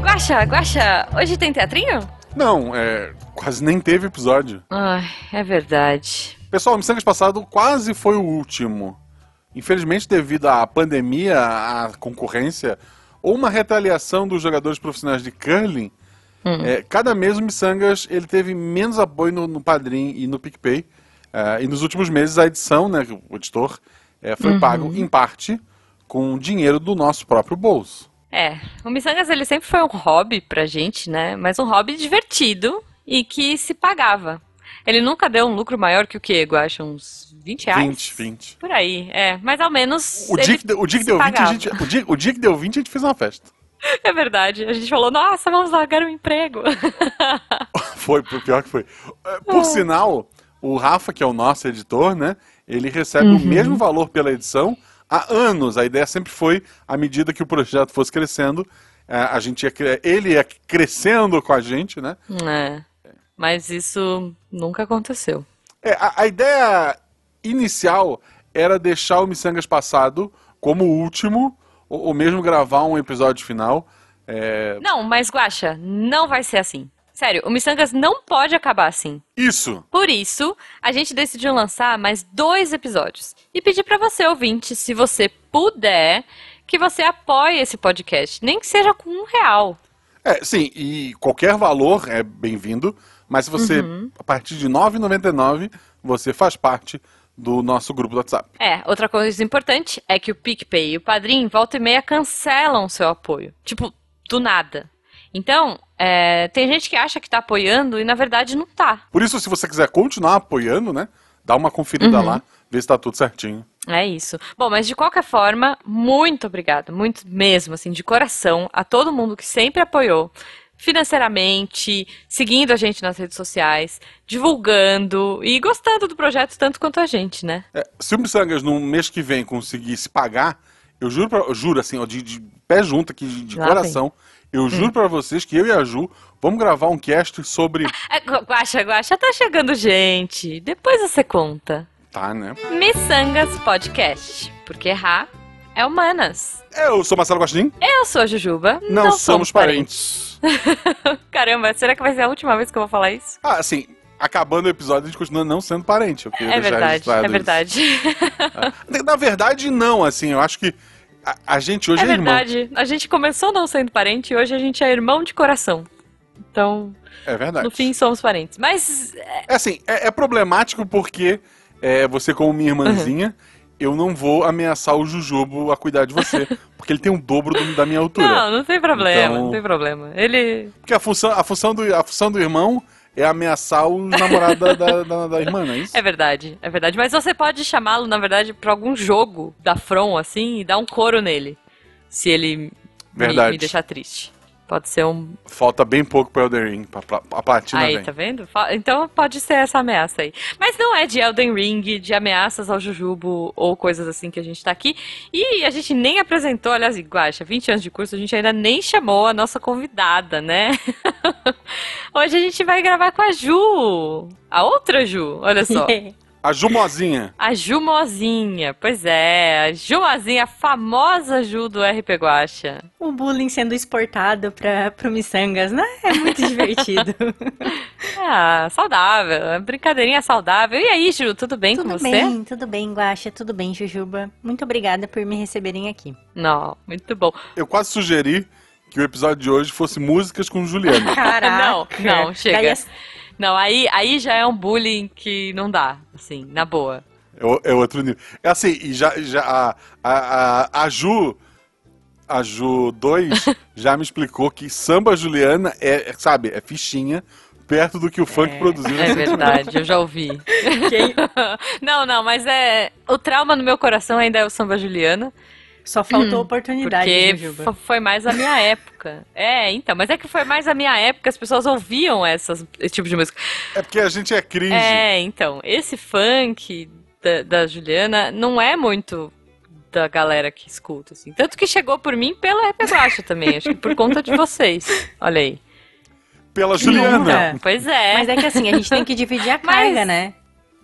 Guaxa, Guaxa, hoje tem teatrinho? Não, é, quase nem teve episódio. Ai, é verdade. Pessoal, o Missangas passado quase foi o último. Infelizmente, devido à pandemia, à concorrência, ou uma retaliação dos jogadores profissionais de curling, é, cada mês o Missangas ele teve menos apoio no, no Padrim e no PicPay. É, e nos últimos meses a edição, né, o editor, é, foi pago em parte com dinheiro do nosso próprio bolso. É, o Missangas ele sempre foi um hobby pra gente, né? Mas um hobby divertido e que se pagava. Ele nunca deu um lucro maior que o que, Guaxa? Uns 20 reais? 20, 20. Por aí, é. Mas ao menos. O dia, que, deu- o dia que se deu 20, a pagava. gente, o, dia, o dia que deu 20, a gente fez uma festa. É verdade. A gente falou, nossa, vamos largar o emprego. Foi, pior que foi. É, Por sinal, o Rafa, que é o nosso editor, né? Ele recebe Uhum. o mesmo valor pela edição há anos. A ideia sempre foi, à medida que o projeto fosse crescendo, é, a gente ia, ele ia crescendo com a gente, né? é. Mas isso nunca aconteceu. É, a, a ideia inicial era deixar o Missangas passado como o último, ou, ou mesmo gravar um episódio final. É, Não, mas Guaxa, não vai ser assim. Sério, o Missangas não pode acabar assim. isso! Por isso, a gente decidiu lançar mais dois episódios. E pedir pra você, ouvinte, se você puder, que você apoie esse podcast. Nem que seja com um real. É, sim, e qualquer valor é bem-vindo, mas se você, Uhum. a partir de R$ 9,99, você faz parte do nosso grupo do WhatsApp. É, outra coisa importante é que o PicPay e o Padrim, volta e meia, cancelam o seu apoio. Tipo, do nada. Então, é, tem gente que acha que tá apoiando e na verdade não tá. Por isso, se você quiser continuar apoiando, né, dá uma conferida Uhum. lá, vê se tá tudo certinho. É isso. Bom, mas de qualquer forma, muito obrigado, muito mesmo, assim, de coração, a todo mundo que sempre apoiou financeiramente, seguindo a gente nas redes sociais, divulgando e gostando do projeto tanto quanto a gente, né? É, se o Missangas no mês que vem conseguir se pagar, eu juro, pra, eu juro assim, ó, de, de pé junto aqui, de, de coração, eu juro pra vocês que eu e a Ju vamos gravar um cast sobre... É, Gu- Guaxa, Guaxa, tá chegando gente. Depois você conta. Tá, né? Missangas Podcast, porque errar é humanas. Eu sou Marcelo Gostin, Eu sou a Jujuba. não, somos parentes. Caramba, será que vai ser a última vez que eu vou falar isso? Ah, assim, acabando o episódio, a gente continua não sendo parente. É verdade, é isso. verdade. Na verdade, não, assim, eu acho que a, a gente hoje É é, irmão. verdade. A gente começou não sendo parente e hoje a gente é irmão de coração. Então, É verdade. no fim, somos parentes. Mas, é, É assim, é, é problemático porque é, você, como minha irmãzinha, eu não vou ameaçar o Jujubo a cuidar de você. porque ele tem o dobro do- da minha altura. não, não tem problema, Então- não tem problema. Ele. Porque a função, a, função do, a função do irmão é ameaçar o namorado da, da, da- da irmã, não é isso? É verdade, é verdade. Mas você pode chamá-lo, na verdade, pra algum jogo da From, assim, e dar um couro nele. Se ele me, me deixar triste. Pode ser um. Falta bem pouco pro Elden Ring, pra, pra, a platina aí, vem. tá vendo? Então pode ser essa ameaça aí. Mas não é de Elden Ring, de ameaças ao Jujubo ou coisas assim que a gente tá aqui. E a gente nem apresentou, aliás, Guaxa, 20 anos de curso, a gente ainda nem chamou a nossa convidada, né? Hoje a gente vai gravar com a Ju. A outra Ju, olha só. A Jumozinha. A Jumozinha, pois é, a Jumozinha, a famosa Ju do RP Guacha. o bullying sendo exportado para pro Missangas, né? É muito divertido. Ah, saudável, brincadeirinha saudável. E aí, Ju, tudo bem tudo com você? bem, tudo bem, Guaxa, tudo bem, Jujuba. Muito obrigada por me receberem aqui. Não, muito bom. Eu quase sugeri que o episódio de hoje fosse músicas com Juliana. Caraca. Não, não, chega. Daí Não, aí, aí já é um bullying que não dá, assim, na boa. É, é outro nível. É assim, e já, já a, a, a, a Ju, a Ju 2 já me explicou que samba Juliana é, é, sabe, é fichinha perto do que o funk produziu. É verdade, eu já ouvi. Quem- Não, não, mas é. O trauma no meu coração ainda é o samba Juliana. Só faltou oportunidade, Porque foi mais a minha época. É, então, mas é que foi mais a minha época, as pessoas ouviam essas, esse tipo de música. É porque a gente é cringe. É, então, esse funk da, da Juliana não é muito da galera que escuta, assim. Tanto que chegou por mim pelo RP Guacha também, acho que por conta de vocês. Olha aí. Pela Juliana. Nunca. Pois é. Mas é que assim, a gente tem que dividir a Mas- carga, né?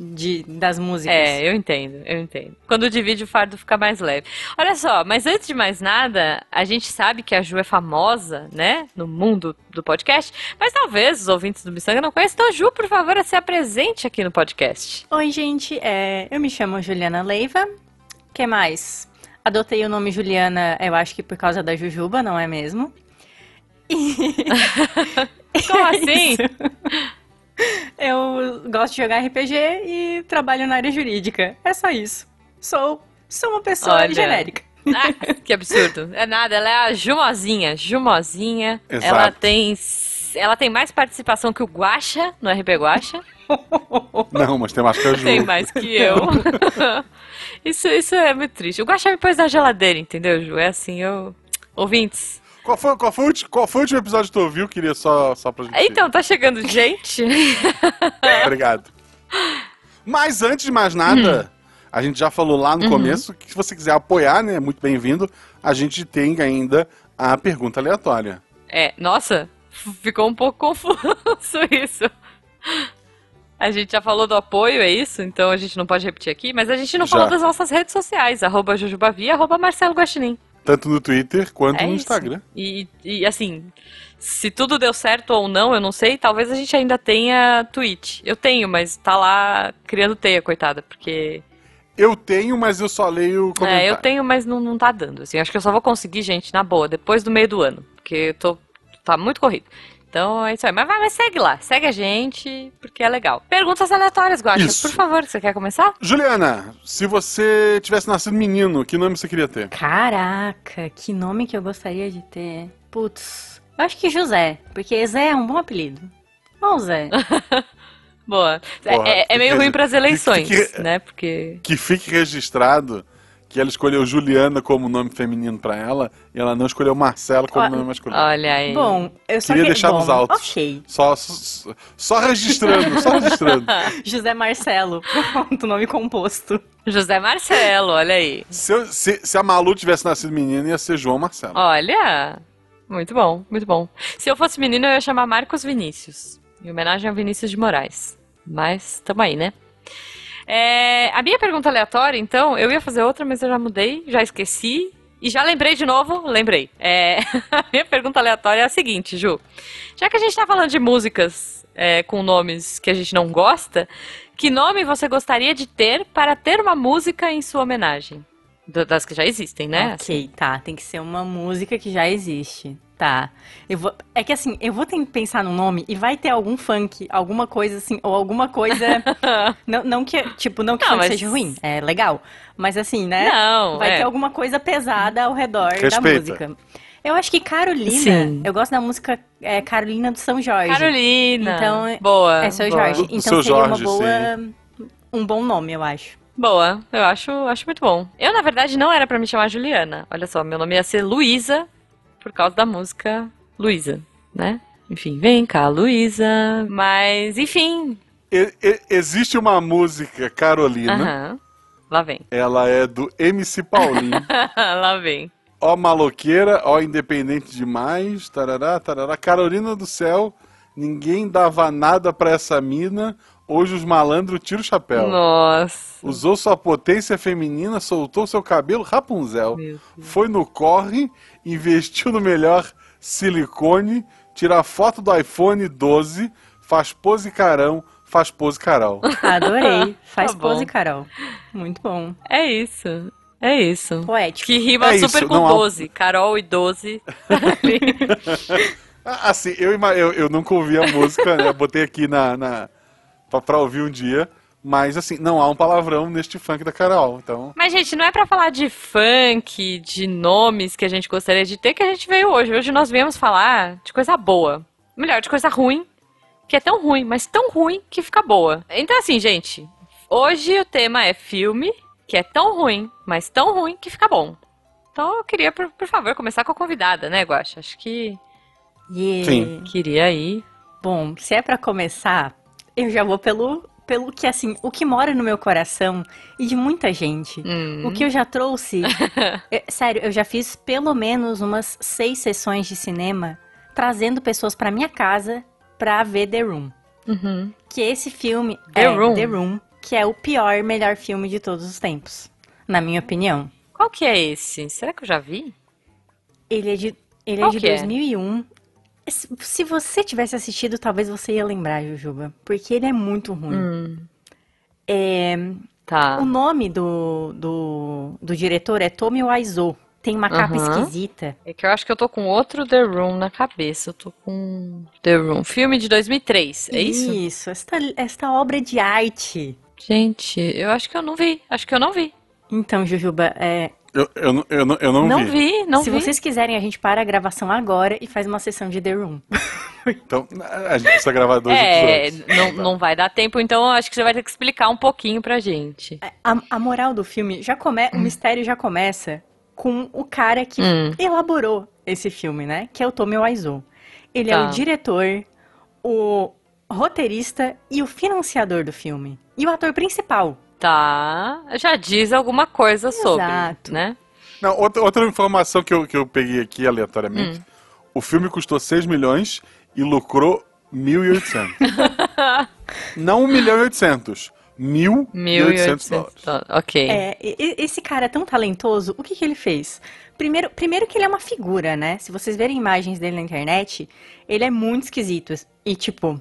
De, das músicas. É, eu entendo, eu entendo. Quando divide o fardo fica mais leve. Olha só, mas antes de mais nada, a gente sabe que a Ju é famosa, né, no mundo do podcast, mas talvez os ouvintes do Missanga não conheçam. Então, Ju, por favor, se apresente aqui no podcast. Oi, gente, é, eu me chamo Juliana Leiva. que mais? Adotei o nome Juliana, eu acho que por causa da Jujuba, não é mesmo? Como assim? Eu gosto de jogar RPG e trabalho na área jurídica. É só isso. Sou, sou uma pessoa Olha. genérica. Ah, que absurdo. É nada, ela é a Jumozinha. Jumozinha. Exato. Ela tem. Ela tem mais participação que o Guaxa no RP Guaxa. Não, mas tem mais que a Ju. Tem mais que eu. isso, isso é muito triste. O Guaxa me pôs na geladeira, entendeu, Ju? É assim, eu. Ouvintes. Qual foi, qual, foi, o qual foi o último episódio que tu ouviu? Queria só, só pra gente... Então, tá chegando gente. Obrigado. Mas antes de mais nada, Hum. a gente já falou lá no Uhum. começo que se você quiser apoiar, né, muito bem-vindo, a gente tem ainda a pergunta aleatória. É, nossa, ficou um pouco confuso isso. A gente já falou do apoio, é isso? Então a gente não pode repetir aqui, mas a gente não Já. falou das nossas redes sociais, arroba Jujubavi e arroba Marcelo Guaxinim. Tanto no Twitter quanto É no. Instagram. E, e assim, se tudo deu certo ou não, eu não sei, talvez a gente ainda tenha Twitch. Eu tenho, mas tá lá criando teia, coitada, porque... Eu tenho, mas eu só leio comentário. É, eu tenho, mas não, não tá dando, assim. Acho que eu só vou conseguir, gente, na boa, depois do meio do ano, porque eu tô... tá muito corrido. Então é isso aí. Mas vai, mas segue lá. Segue a gente, porque é legal. Perguntas aleatórias, Guaxa. Isso. Por favor, você quer começar? Juliana, se você tivesse nascido menino, que nome você queria ter? Caraca, que nome que eu gostaria de ter. Putz, eu acho que José, porque Zé é um bom apelido. Ó, Zé. Boa. É- Porra, é, é meio ruim pras eleições, fique- né? Porque... Que fique registrado que ela escolheu Juliana como nome feminino pra ela e ela não escolheu Marcelo como nome masculino. Olha aí. Bom, eu só Queria que... deixar bom, nos autos. Ok. Só, só, só registrando, só registrando. José Marcelo. Pronto, nome composto. José Marcelo, olha aí. Se, eu- se- se a Malu tivesse nascido menina, ia ser João Marcelo. Olha, muito bom, muito bom. Se eu fosse menino, eu ia chamar Marcos Vinícius, em homenagem a Vinícius de Moraes. Mas tamo aí, né? É, a minha pergunta aleatória, então, eu ia fazer outra, mas eu já mudei, já esqueci. E já lembrei de novo, lembrei. É, a minha pergunta aleatória é a seguinte, Ju. Já que a gente tá falando de músicas é, com nomes que a gente não gosta, que nome você gostaria de ter para ter uma música em sua homenagem? Da- Das que já existem, né? Ok, tá. Tem que ser uma música que já existe. Tá. Eu vou... É que assim, eu vou ter que pensar no nome e vai ter algum funk, alguma coisa assim, ou alguma coisa. não, não que, tipo, não que Não, funk mas- seja ruim. É legal. Mas assim, né? Não, vai é. ter alguma coisa pesada ao redor da Respeita. música. Eu acho que Carolina. Sim. Eu gosto da música é, Carolina do São Jorge. Carolina. Então, boa. É seu boa. Jorge. Então Seu seria Jorge, uma boa. Um bom nome, eu acho. Boa. Eu acho, acho muito bom. Eu, na verdade, não era pra me chamar Juliana. Olha só, meu nome ia ser Luísa, por causa da música Luísa, né? Enfim, vem cá, Luísa. Mas, enfim. E- e- existe uma música, Carolina. Lá vem. ela é do MC Paulinho. Lá vem. ó maloqueira, ó independente demais, tarará, tarará. Carolina do céu, ninguém dava nada pra essa mina, hoje os malandros tiram o chapéu. Nossa. Usou sua potência feminina, soltou seu cabelo Rapunzel. Foi no corre, investiu no melhor silicone, tira foto do iPhone 12, faz pose carão, faz pose Carol. Adorei. Faz Tá pose, Carol. Muito bom. É isso. É isso. Poético. Que rima É super isso, com não há- 12. Carol e 12. Ah, Assim, eu, eu, eu nunca ouvi a música, né? Botei aqui na, na pra, pra ouvir um dia. Mas assim, não há um palavrão neste funk da Carol. Então, Mas, gente, não é pra falar de funk, de nomes que a gente gostaria de ter que a gente veio hoje. Hoje nós viemos falar de coisa boa. Melhor, de coisa ruim, que é tão ruim, mas tão ruim que fica boa. Então, assim, gente, hoje o tema é filme, que é tão ruim, mas tão ruim que fica bom. Então eu queria, por, por favor, começar com a convidada, né, Guaxa? Acho que Yeah. Sim. queria ir. Bom, se é pra começar, eu já vou pelo, pelo que, assim, o que mora no meu coração e de muita gente. Hum. O que eu já trouxe. é, sério, eu já fiz pelo menos umas seis sessões de cinema trazendo pessoas pra minha casa pra ver The Room. Uhum. Que esse filme The é Room? The Room. que é o pior melhor filme de todos os tempos, na minha opinião. Qual que é esse? Será que eu já vi? Ele é de, ele é de que é? 2001. Se você tivesse assistido, talvez você ia lembrar, Jujuba, porque ele é muito ruim. Hum, É, tá. O nome do, do, do diretor é Tommy Wiseau. Tem uma capa Aham. esquisita. É que eu acho que eu tô com outro The Room na cabeça. Eu tô com The Room. Filme de 2003, é isso? Isso, esta, esta obra de arte. Gente, eu acho que eu não vi. Acho que eu não vi. Então, Jujuba, é, Eu, eu, não- eu, não- eu não, Não vi. vi, não se vi. vocês quiserem, a gente para a gravação agora e faz uma sessão de The Room. Então, a gente precisa gravar dois É, episódios. não, não vai dar tempo, então acho que você vai ter que explicar um pouquinho pra gente. A, a moral do filme já come, o mistério já começa com o cara que Hum. elaborou esse filme, né? Que é o Tommy Wiseau. Ele é Tá. o diretor, o roteirista e o financiador do filme. E o ator principal. Tá, já diz alguma coisa sobre, Exato. né? Não, outra, outra informação que eu, que eu peguei aqui aleatoriamente. Hum. O filme custou 6 milhões e lucrou 1.800. Não 1 milhão e 800. 1.800 1.800 dólares. dólares. Ok. É, esse cara é tão talentoso, o que, que ele fez? Primeiro, primeiro que ele é uma figura, né? Se vocês verem imagens dele na internet, ele é muito esquisito. E, tipo,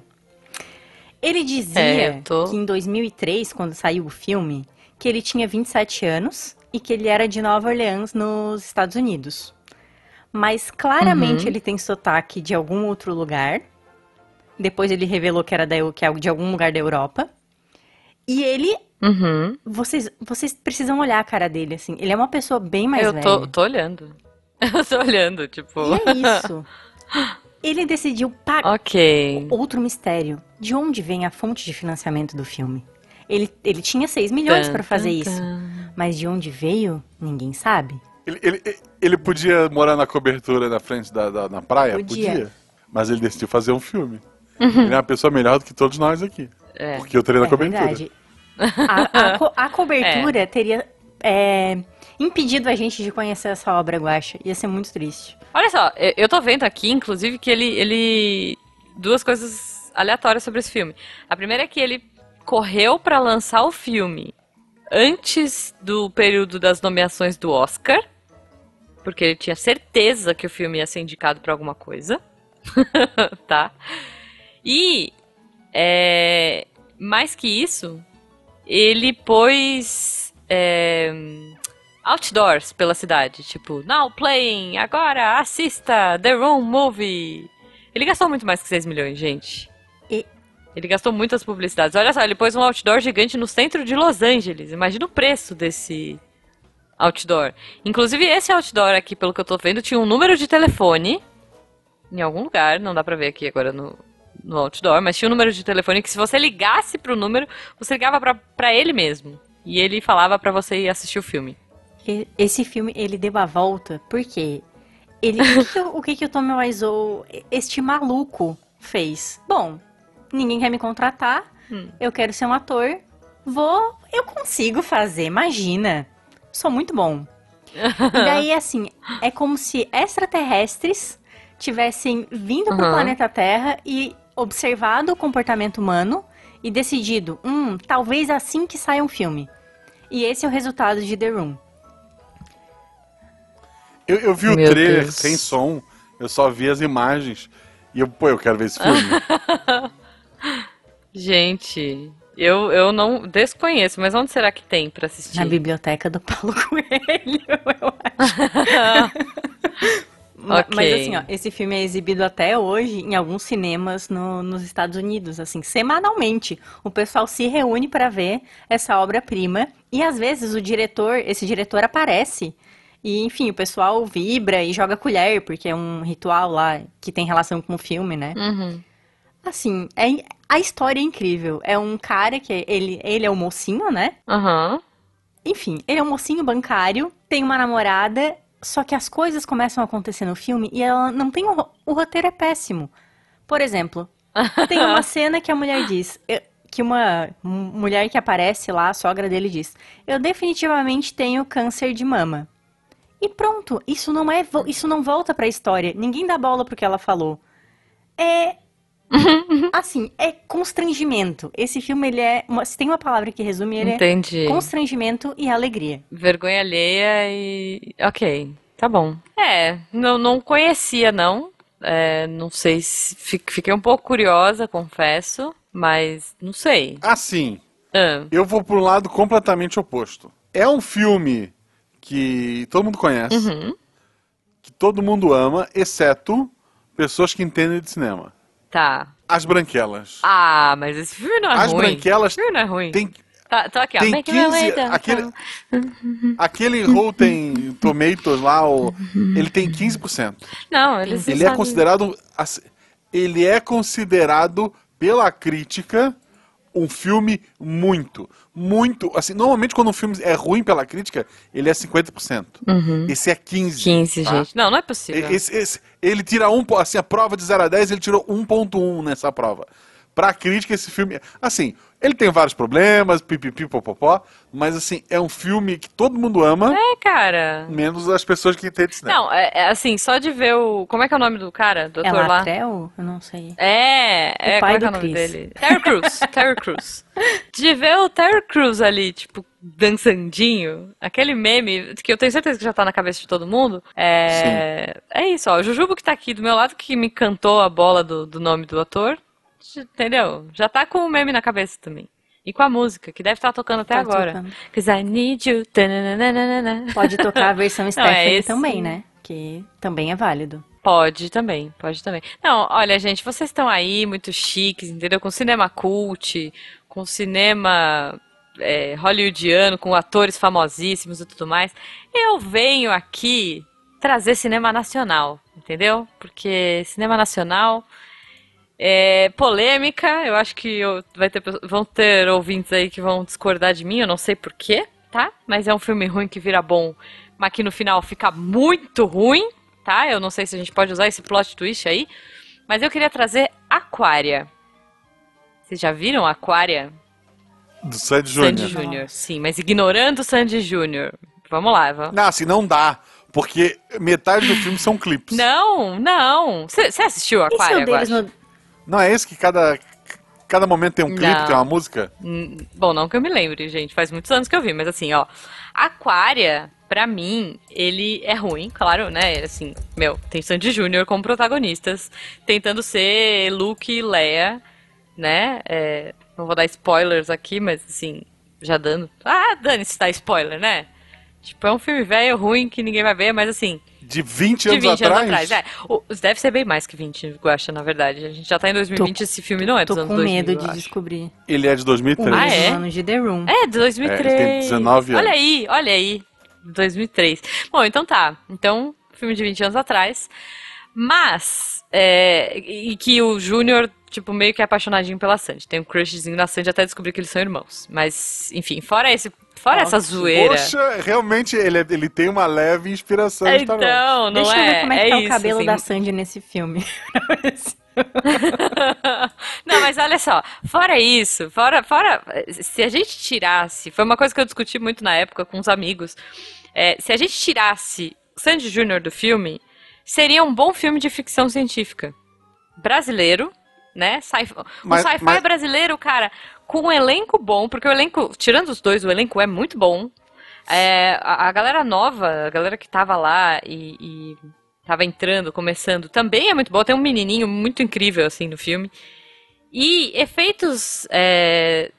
ele dizia É, eu tô- que em 2003, quando saiu o filme, que ele tinha 27 anos e que ele era de Nova Orleans, nos Estados Unidos. Mas claramente Uhum. ele tem sotaque de algum outro lugar. Depois ele revelou que era da, Eu- que é de algum lugar da Europa. E ele Uhum. vocês, vocês precisam olhar a cara dele, assim. Ele é uma pessoa bem mais Eu velha. tô, tô olhando. Eu tô olhando, tipo. E é isso. Ele decidiu pagar. Ok. Outro mistério. De onde vem a fonte de financiamento do filme? Ele, ele tinha 6 milhões Tan, pra fazer tan, isso. Mas de onde veio, ninguém sabe. Ele, ele, ele podia morar na cobertura na frente da, da- na praia? Podia. Mas ele decidiu fazer um filme. Ele é uma pessoa melhor do que todos nós aqui. É. Porque eu teria na é cobertura. verdade. A, a co- a cobertura teria é, impedido a gente de conhecer essa obra, Guaxa. Ia ser muito triste. Olha só, eu- tô vendo aqui, inclusive, que ele, ele. Duas coisas aleatórias sobre esse filme. A primeira é que ele correu pra lançar o filme antes do período das nomeações do Oscar. Porque ele tinha certeza que o filme ia ser indicado pra alguma coisa. tá? E. É, mais que isso, ele pôs. é, outdoors pela cidade. Tipo, now playing, agora assista The Room Movie. Ele gastou muito mais que 6 milhões, gente. E- Ele gastou muitas publicidades. Olha só, ele pôs um outdoor gigante no centro de Los Angeles. Imagina o preço desse outdoor. Inclusive, esse outdoor aqui, pelo que eu tô vendo, tinha um número de telefone em algum lugar. Não dá pra ver aqui agora no, no outdoor, mas tinha um número de telefone que se você ligasse pro número, você ligava pra, pra ele mesmo. E ele falava pra você ir assistir o filme. Esse filme, ele deu a volta, porque ele, o, que que, o- o o Tommy Wiseau, este maluco, fez? Bom, ninguém quer me contratar, Hum. eu quero ser um ator, vou, eu consigo fazer, imagina. Sou muito bom. E daí, assim, é como se extraterrestres tivessem vindo pro Uhum. planeta Terra e observado o comportamento humano e decidido, hum, talvez assim que saia um filme. E esse é o resultado de The Room. Eu, eu vi o Meu trailer Deus. sem som, eu só vi as imagens. E eu, pô, eu quero ver esse filme. Gente, eu, eu não desconheço, mas onde será que tem pra assistir? Na biblioteca do Paulo Coelho, eu acho. Ma- Ok. Mas assim, ó, esse filme é exibido até hoje em alguns cinemas no- nos Estados Unidos, assim, semanalmente. O pessoal se reúne para ver essa obra-prima e às vezes o diretor, esse diretor aparece e, enfim, o pessoal vibra e joga colher, porque é um ritual lá que tem relação com o filme, né? Uhum. Assim, é, a história é incrível. É um cara que ele, ele é o mocinho, né? Aham. Enfim, ele é um mocinho bancário, tem uma namorada, só que as coisas começam a acontecer no filme e ela não tem. O, o roteiro é péssimo. Por exemplo, tem uma cena que a mulher diz. eu- que uma mulher que aparece lá, a sogra dele diz: Eu definitivamente tenho câncer de mama. E pronto, isso não é isso não volta pra história. Ninguém dá bola pro que ela falou. É Assim, é constrangimento. Esse filme, ele é. Uma, se tem uma palavra que resume, ele Entendi. é constrangimento e alegria. Vergonha alheia e. Ok, tá bom. É, não, não conhecia, não. É, não sei se. fi- Fiquei um pouco curiosa, confesso, mas não sei. Assim, Ah, eu vou para um lado completamente oposto. É um filme que todo mundo conhece, uhum, que todo mundo ama, exceto pessoas que entendem de cinema. tá. As Branquelas. Ah, mas esse filme não é As ruim. Branquelas Esse filme não é ruim. tem, Tá, tô aqui, ó. tem Make my way 15. down. Aquele, aquele Rotten Tomatoes lá, o- ele tem 15%. Não, não Ele é considerado. assim, Ele é considerado pela crítica um filme muito, muito. Assim, normalmente quando um filme é ruim pela crítica, ele é 50%. Esse é 15%. 15, tá? gente. Não, não é possível. Esse- esse- ele tira um, assim, a prova de 0 a 10, ele tirou 1.1 nessa prova. Pra crítica, esse filme. Assim, ele tem vários problemas, pipipi, popopó, mas assim, é um filme que todo mundo ama, É, cara. menos as pessoas que entendem cinema. Não, é, é assim, só de ver o. Como é que é o nome do cara? Do É ator lá? Latrell? Eu não sei. É, é, pai como é que é o do nome Chris. dele? Terry Crews, Terry Crews. De ver o Terry Crews ali, tipo, dançandinho, aquele meme que eu tenho certeza que já tá na cabeça de todo mundo, é, é isso, ó, o Jujubo que tá aqui do meu lado, que me cantou a bola do, do nome do ator, entendeu? Já tá com o meme na cabeça também. E com a música, que deve estar tocando até Tá agora. tocando. Cause I need you. tananana. Pode tocar a versão Stephanie é esse- também, né? Que também é válido. Pode também, pode também. Não, olha, gente, vocês estão aí muito chiques, entendeu? Com cinema cult, com cinema é, hollywoodiano, com atores famosíssimos e tudo mais. Eu venho aqui trazer cinema nacional, entendeu? Porque cinema nacional é polêmica. Eu acho que eu- vai ter, vão ter ouvintes aí que vão discordar de mim, eu não sei porquê, tá? Mas é um filme ruim que vira bom, mas que no final fica muito ruim tá? Eu não sei se a gente pode usar esse plot twist aí, mas eu queria trazer Aquária. Vocês já viram Aquária? Do Sandy Sandy Júnior. Júnior. Sim, mas ignorando Sandy Júnior. Vamos lá, vamos. Não, assim, não dá. Porque metade do filme são clipes. Não, não. Você assistiu Aquária, o no... Não é esse que cada, cada momento tem um clipe, Não. tem uma música? Hum, Bom, não que eu me lembre, gente. Faz muitos anos que eu vi, mas assim, ó. Aquária, pra mim, ele é ruim, claro, né? Assim, meu, tem Sandy Júnior como protagonistas, tentando ser Luke e Leia, né? É, não vou dar spoilers aqui, mas assim, já dando. Ah, dane-se dar spoiler, né? Tipo, é um filme velho, ruim, que ninguém vai ver, mas assim, De 20 de anos 20 atrás? anos atrás. É, o- deve ser bem mais que 20, Guaxa, na verdade. A gente já tá em 2020, esse filme não é dos Tô anos com 2000, medo eu de acho. descobrir. Ele é de 2003. O Ah, é? ano de The Room. É, de 2003. É, ele tem 19 Olha anos. aí, olha aí. 2003. Bom, então tá. Então, filme de 20 anos atrás. Mas, é, e que o Júnior, tipo, meio que é apaixonadinho pela Sandy. Tem um crushzinho na Sandy até descobrir que eles são irmãos. Mas, enfim, fora esse, fora essa zoeira. Poxa, realmente ele, é- ele tem uma leve inspiração Wars. Então, não Deixa é? eu ver como é que tá isso, o cabelo assim. da Sandy nesse filme. Não, mas olha só, fora isso, fora, fora, se a gente tirasse, foi uma coisa que eu discuti muito na época com os amigos, é, se a gente tirasse Sandy Júnior do filme, seria um bom filme de ficção científica. Brasileiro, né? Sci Mas- sci-fi mas- brasileiro, cara, com um elenco bom, porque o elenco, tirando os dois, o elenco é muito bom. É, a, a galera nova, a galera que tava lá e, e tava entrando, começando, também é muito boa. Tem um menininho muito incrível, assim, no filme. E efeitos, é,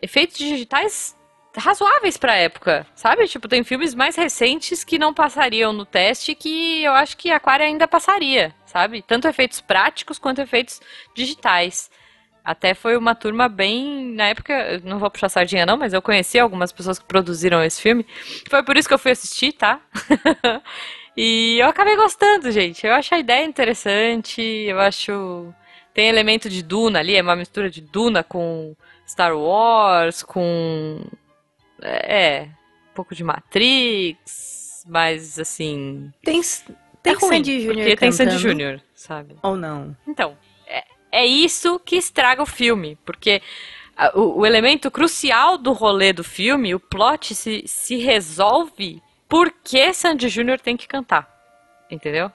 efeitos digitais razoáveis pra época, sabe? Tipo, tem filmes mais recentes que não passariam no teste que eu acho que Aquária ainda passaria, sabe? Tanto efeitos práticos quanto efeitos digitais. Até foi uma turma bem. Na época, não vou puxar sardinha, não, mas eu conheci algumas pessoas que produziram esse filme. Foi por isso que eu fui assistir, tá? e eu acabei gostando, gente. Eu acho a ideia interessante. Eu acho. Tem elemento de Duna ali, é uma mistura de Duna com Star Wars, com. É. Um pouco de Matrix, mas assim. Tem, tem é ruim, Sandy Júnior Porque tem Sandy? Júnior, sabe? Ou não? Então, é, é isso que estraga o filme, porque o, o elemento crucial do rolê do filme, o plot, se, se resolve porque Sandy Júnior tem que cantar, entendeu?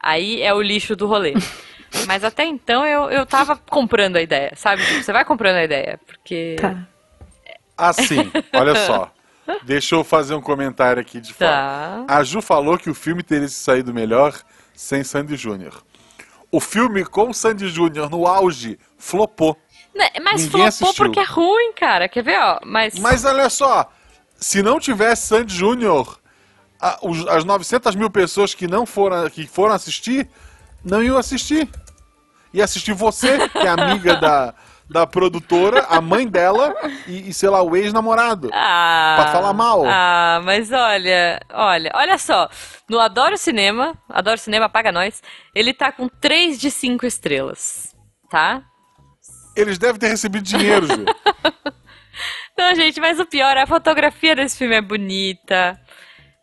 Aí é o lixo do rolê. Mas até então eu, eu tava comprando a ideia, sabe? Tipo, você vai comprando a ideia, porque. Tá. Assim, olha só. Deixa eu fazer um comentário aqui de fora. Tá. A Ju falou que o filme teria saído melhor sem Sandy Júnior. O filme com Sandy Júnior no auge flopou. Né, Mas Ninguém flopou assistiu. porque é ruim, cara. Quer ver, ó? Mas. Mas olha só, se não tivesse Sandy Júnior, as 900 mil pessoas que não foram, que foram assistir, não iam assistir. Ia assistir você, que é amiga da, da produtora, a mãe dela e, e, sei lá, o ex-namorado. Ah, Pra falar mal. Ah, mas olha, olha, olha só. No Adoro Cinema, Adoro Cinema paga nós, ele tá com 3 de 5 estrelas, tá? Eles devem ter recebido dinheiro, Ju. Não, gente, mas o pior, a fotografia desse filme é bonita.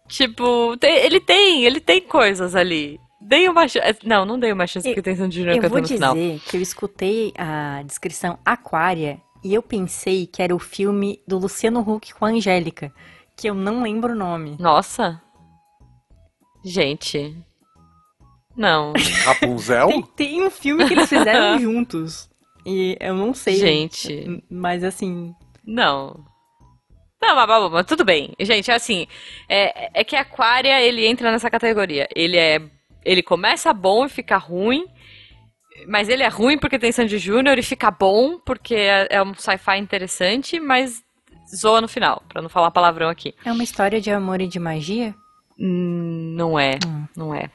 Tipo, tem- ele tem, ele tem coisas ali. Dei uma chance. Não, não dei uma chance porque tem Sandy Júnior Eu vou cantando no dizer final. que eu escutei a descrição Aquária e eu pensei que era o filme do Luciano Huck com a Angélica, que eu não lembro o nome. Nossa. Gente. Não. Rapunzel? Tem, tem um filme que eles fizeram juntos. E eu não sei. Gente. Mas assim. Não. Não, mas, mas, mas tudo bem. Gente, é assim, é, é que Aquária, ele entra nessa categoria. Ele é, ele começa bom e fica ruim, mas ele é ruim porque tem Sandy Júnior e fica bom porque é, é um sci-fi interessante, mas zoa no final, pra não falar palavrão aqui. É uma história de amor e de magia? Hum, Não é, Hum. não é.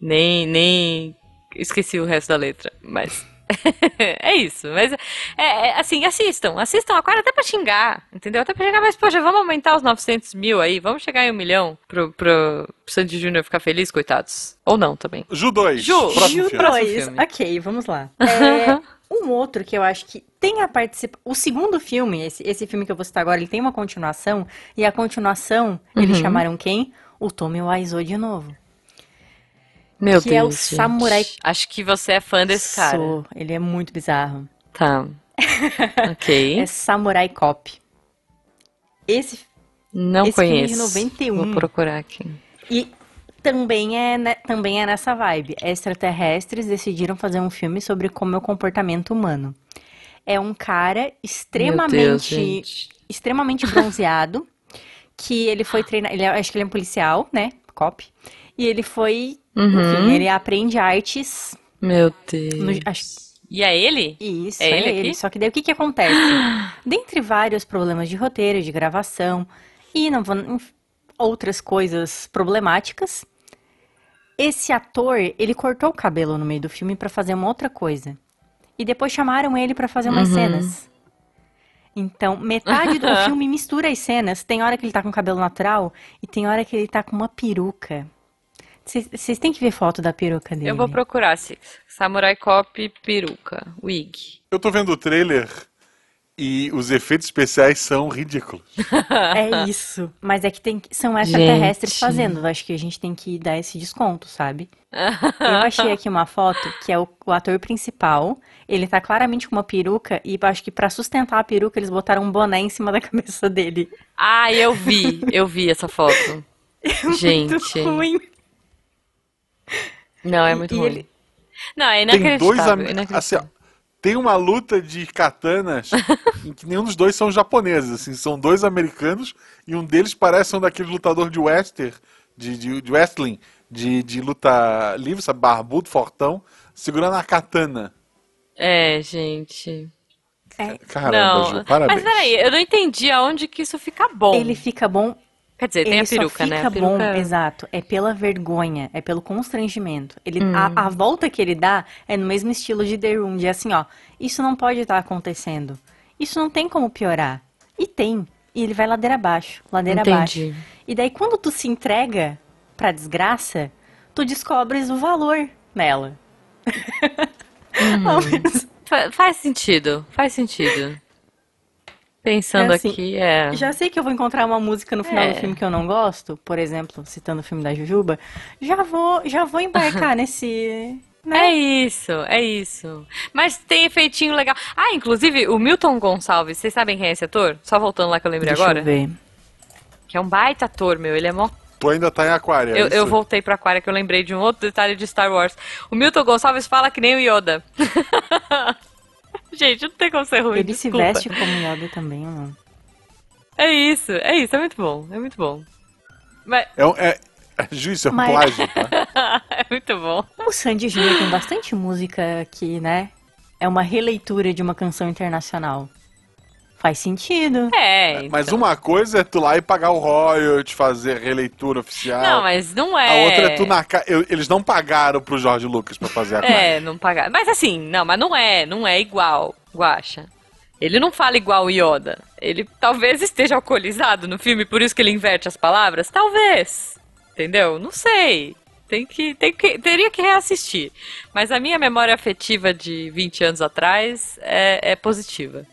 Nem, nem esqueci o resto da letra, mas é isso. Mas é, é, assim, assistam, assistam Aquário até pra xingar, entendeu? Até pra xingar, mas poxa, vamos aumentar os 900 mil aí, vamos chegar em um milhão pro, pro, Sandy Júnior ficar feliz, coitados. Ou não também. Ju 2. Ju, Ju filme. Próximo Dois. filme. Ok, vamos lá. É, um outro que eu acho que tem a participação. O segundo filme, esse, esse filme que eu vou citar agora, ele tem uma continuação. E a continuação, eles Uhum. chamaram quem? O Tommy Wiseau de novo. Meu Que é o Deus. gente. Samurai- Acho que você é fã desse cara. Sou. Ele é muito bizarro. Tá. Ok. É Samurai Cop. Esse. Não esse filme de conheço. 91. Vou procurar aqui. E também é, ne- também é nessa vibe. Extraterrestres decidiram fazer um filme sobre como é o comportamento humano. É um cara Deus, extremamente. gente. extremamente bronzeado, que ele foi treinar, ele é- acho que ele é um policial, né, cop, e ele foi, Uhum. enfim, ele aprende artes, Meu Deus. no, acho, E é ele? isso, É é, ele ele, aqui? só que daí o que que acontece? Dentre vários problemas de roteiro, de gravação, e não vou, outras coisas problemáticas, esse ator, ele cortou o cabelo no meio do filme pra fazer uma outra coisa. E depois chamaram ele pra fazer umas Uhum. cenas. Então, metade do filme mistura as cenas. Tem hora que ele tá com cabelo natural e tem hora que ele tá com uma peruca. Vocês têm que ver foto da peruca dele. Eu vou procurar se Samurai Cop peruca, wig. Eu tô vendo o trailer e os efeitos especiais são ridículos. É isso. Mas é que tem, são extraterrestres Gente. fazendo. Acho que a gente tem que dar esse desconto, sabe? Eu achei aqui uma foto que é o, o ator principal. Ele tá claramente com uma peruca e acho que pra sustentar a peruca eles botaram um boné em cima da cabeça dele. Ah, eu vi, eu vi essa foto. Gente, Muito ruim. Não é muito e ruim. ele- Não, é Tem inacreditável. dois am... assim, inacreditável. ó, Tem uma luta de katanas em que nenhum dos dois são japoneses, assim, são dois americanos e um deles parece um daqueles lutador de western, de, de, de wrestling, de, de luta livre, sabe, barbudo, fortão, segurando a katana. É, gente. Caramba, não. Ju, parabéns. Mas peraí, eu não entendi aonde que isso fica bom. Ele fica bom Quer dizer, tem ele a peruca, né? A peruca... bom, exato. É pela vergonha, é pelo constrangimento. Ele, Hum. a, a volta que ele dá é no mesmo estilo de The Room, de assim, ó, isso não pode estar acontecendo. Isso não tem como piorar. E tem. E ele vai ladeira abaixo, ladeira abaixo. Entendi. E daí quando tu se entrega pra desgraça, tu descobres o valor nela. Hum. Faz sentido, faz sentido. Pensando É assim, aqui, é. Já sei que eu vou encontrar uma música no final É. do filme que eu não gosto, por exemplo, citando o filme da Jujuba, já vou, já vou embarcar nesse, né? É isso, é isso. Mas tem efeitinho legal. Ah, inclusive, o Milton Gonçalves, vocês sabem quem é esse ator? Só voltando lá que eu lembrei Deixa agora. eu ver. Que é um baita ator, meu. Ele é mó Tu ainda tá em Aquária. é Eu, eu voltei pra Aquária que eu lembrei de um outro detalhe de Star Wars. O Milton Gonçalves fala que nem o Yoda. Gente, não tem como ser ruim. Ele se desculpa. veste como Yoda também, não? É isso, é isso, é muito bom, é muito bom. Mas, É, um- é, é, Juiz, é um Mas- plágio, tá? é muito bom. O Sandy Júnior tem bastante música que, né? É uma releitura de uma canção internacional. Faz sentido. É, então. Mas uma coisa é tu lá e pagar o royalty, fazer releitura oficial. Não, mas não A é. outra é tu na ca... eu- Eles não pagaram pro Jorge Lucas pra fazer a coisa. É, não pagar. Mas assim, não, mas não é, não é igual, Guaxa. Ele não fala igual o Yoda. Ele talvez esteja alcoolizado no filme, por isso que ele inverte as palavras? Talvez. Entendeu? Não sei. Tem que, tem que, teria que reassistir. Mas a minha memória afetiva de 20 anos atrás é, é positiva.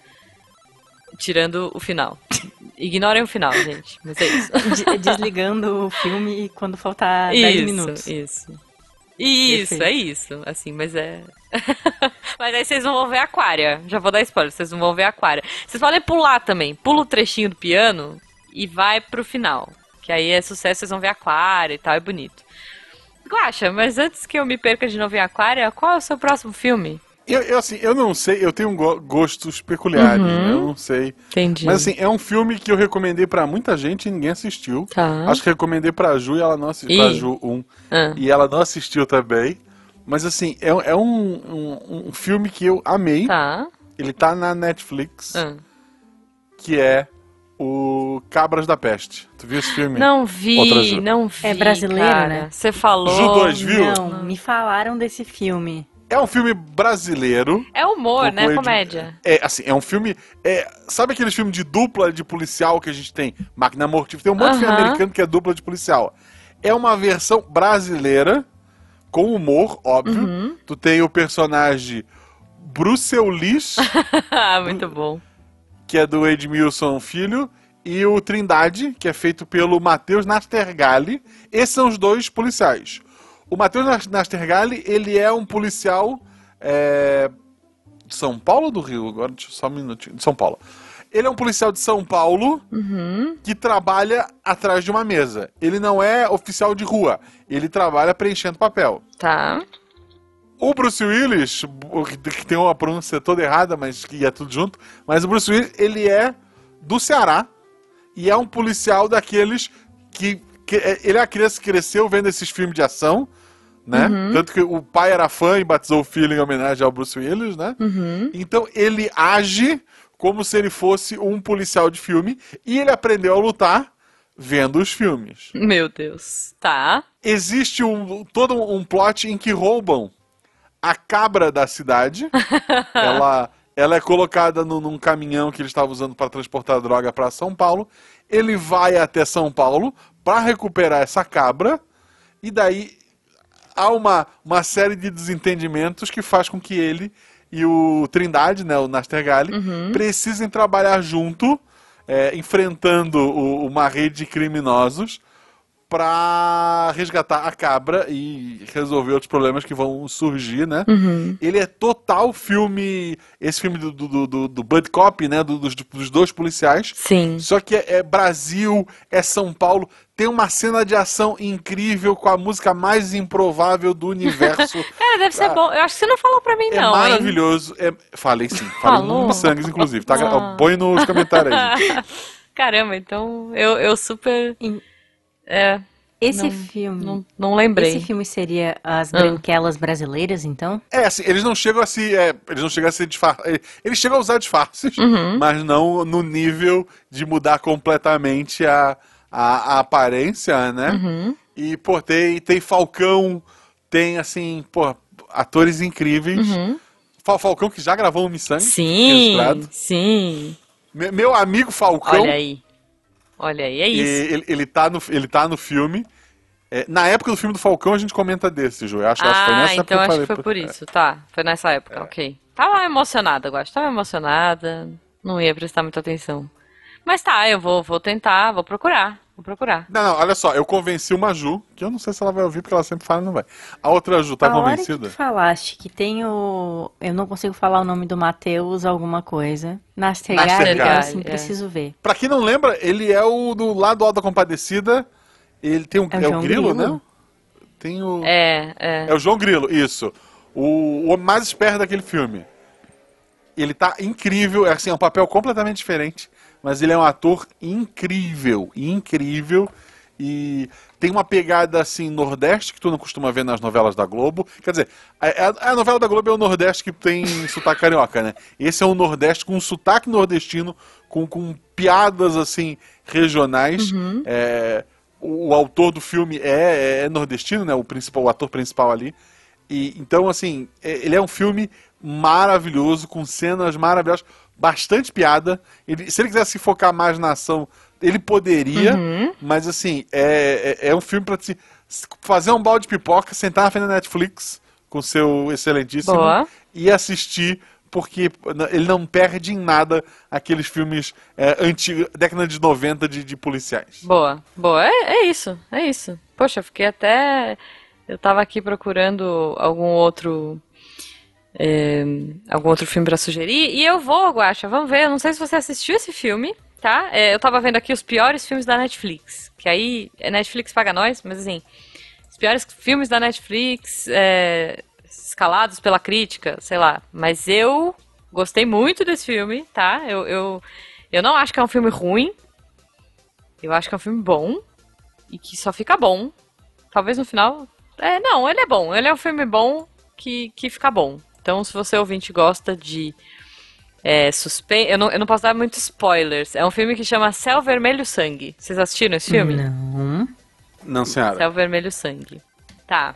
Tirando o final. Ignorem o final, gente. Mas é isso. De- Desligando o filme quando faltar 10 isso, minutos. Isso. Isso, Perfeito. é isso. Assim, mas é. mas aí vocês não vão ver Aquária. Já vou dar spoiler, vocês não vão ver Aquária. Vocês podem pular também. Pula o trechinho do piano e vai pro final. Que aí é sucesso, vocês vão ver Aquária e tal, é bonito. Guaxa, mas antes que eu me perca de novo em Aquária, qual é o seu próximo filme? Eu, eu, assim, eu não sei, eu tenho go- gostos peculiares, Uhum. né? eu não sei. Entendi. Mas assim, é um filme que eu recomendei pra muita gente e ninguém assistiu. Tá. Acho que recomendei pra Ju e ela não assistiu. Pra Ju um, Ah. e ela não assistiu também. Mas assim, é, é um, um, um filme que eu amei. Tá. Ele tá na Netflix, Ah. que é o Cabras da Peste. Tu viu esse filme? Não vi, não vi. É brasileiro, cara. né? Você falou. Ju dois, viu? Não, me falaram desse filme. É um filme brasileiro. É humor, né? Ed- Comédia. É, assim, é um filme. É, sabe aqueles filmes de dupla de policial que a gente tem? Máquina Mortífera. Tem um monte de filme americano que é dupla de policial. É uma versão brasileira, com humor, óbvio. Uhum. Tu tem o personagem Bruce Willis, Ah, muito bom. que é do Edmilson Filho, e o Trindade, que é feito pelo Matheus Nastergalli. Esses são os dois policiais. O Matheus Nas- Nastergalli, ele é um policial é, de São Paulo ou do Rio? Agora, deixa eu só um minutinho. De São Paulo. Ele é um policial de São Paulo Uhum. que trabalha atrás de uma mesa. Ele não é oficial de rua. Ele trabalha preenchendo papel. Tá. O Bruce Willis, que tem uma pronúncia toda errada, mas que é tudo junto, mas o Bruce Willis, ele é do Ceará e é um policial daqueles que, ele é a criança que cresceu vendo esses filmes de ação, né? Tanto que o pai era fã e batizou o filho em homenagem ao Bruce Willis, né? Uhum. Então ele age como se ele fosse um policial de filme e ele aprendeu a lutar vendo os filmes. Meu Deus. Tá. Existe um, todo um plot em que roubam a cabra da cidade. ela, ela é colocada no- num caminhão que ele estava usando para transportar droga para São Paulo. Ele vai até São Paulo para recuperar essa cabra. E daí há uma, uma série de desentendimentos que faz com que ele e o Trindade, né, o Nastergalli, precisem trabalhar junto, é, enfrentando o- uma rede de criminosos para resgatar a cabra e resolver outros problemas que vão surgir, né? Ele é total filme, esse filme do, do, do, do Bud Cop, né, do- dos, dos dois policiais, Sim. só que é, é Brasil, é São Paulo. Tem uma cena de ação incrível com a música mais improvável do universo. Cara, deve ser Ah. bom. Eu acho que você não falou pra mim, é não. maravilhoso. É... Falei sim. Falei Falou? no Sangues, inclusive. Tá? Ah. Põe nos comentários aí. Caramba, então eu, eu super. É, Esse Não, filme. não, não lembrei. Esse filme seria as Ah. branquelas brasileiras, então? É, assim, eles não chegam a se. é, eles não chegam a se disfarçar. Eles chegam a usar disfarces, Uhum. mas não no nível de mudar completamente a, a, a aparência, né? Uhum. E, pô, tem, tem Falcão, tem, assim, pô, atores incríveis. Uhum. Fal- Falcão que já gravou o Missang. Sim, registrado. sim. Me- Meu amigo Falcão. Olha aí. Olha aí, é e isso. ele, ele, tá no, ele tá no filme. É, na época do filme do Falcão, a gente comenta desse, Ju. Eu acho, acho que foi Ah, nessa época então acho que foi por isso. Tá, foi nessa época, ok. Tava emocionada, acho. Tava emocionada. Não ia prestar muita atenção. Mas tá, eu vou, vou tentar, vou procurar. Vou procurar. Não, não, olha só, eu convenci uma Ju, que eu não sei se ela vai ouvir, porque ela sempre fala e não vai. A outra Ju, tá a hora convencida? que falaste que tem o... Eu não consigo falar o nome do Matheus alguma coisa. Nastergalli, Nastergalli, assim, é. preciso ver. Pra quem não lembra, ele é o do lado Alta Compadecida Ele tem um. É o É, o Grilo, Grilo? né? Tem o. É, é. É o João Grilo, isso. O, o homem mais esperto daquele filme. Ele tá incrível, é assim, é um papel completamente diferente, mas ele é um ator incrível, incrível. E tem uma pegada assim, Nordeste, que tu não costuma ver nas novelas da Globo. Quer dizer, a, a- novela da Globo é o Nordeste que tem sotaque carioca, né? Esse é um Nordeste com um sotaque nordestino, com, com piadas assim, regionais. É, o, o autor do filme é, é nordestino, né? O, principal, o ator principal ali. E, então, assim, é- ele é um filme maravilhoso, com cenas maravilhosas, bastante piada. Ele- se ele quisesse se focar mais na ação, ele poderia, mas assim, é, é, é um filme pra se, fazer um balde de pipoca, sentar na frente da Netflix com seu excelentíssimo Boa. e assistir. Porque ele não perde em nada aqueles filmes é, antigos, década de 90 de, de policiais. Boa, boa. É, é isso, é isso. Poxa, fiquei até. Eu tava aqui procurando algum outro. É, algum outro filme pra sugerir. E eu vou, Guaxa, vamos ver. Eu não sei se você assistiu esse filme, tá? É, eu tava vendo aqui os piores filmes da Netflix. Que aí. é Netflix paga nós, mas assim. Os piores filmes da Netflix. é, escalados pela crítica, sei lá. Mas eu gostei muito desse filme, tá? Eu, eu, eu não acho que é um filme ruim. Eu acho que é um filme bom e que só fica bom. Talvez no final. É, não, ele é bom. Ele é um filme bom que, que fica bom. Então, se você ouvinte gosta de é, suspense. Eu não, eu não posso dar muitos spoilers. É um filme que chama Céu Vermelho Sangue. Vocês assistiram esse filme? Não. Não, senhora. Céu Vermelho Sangue. Tá.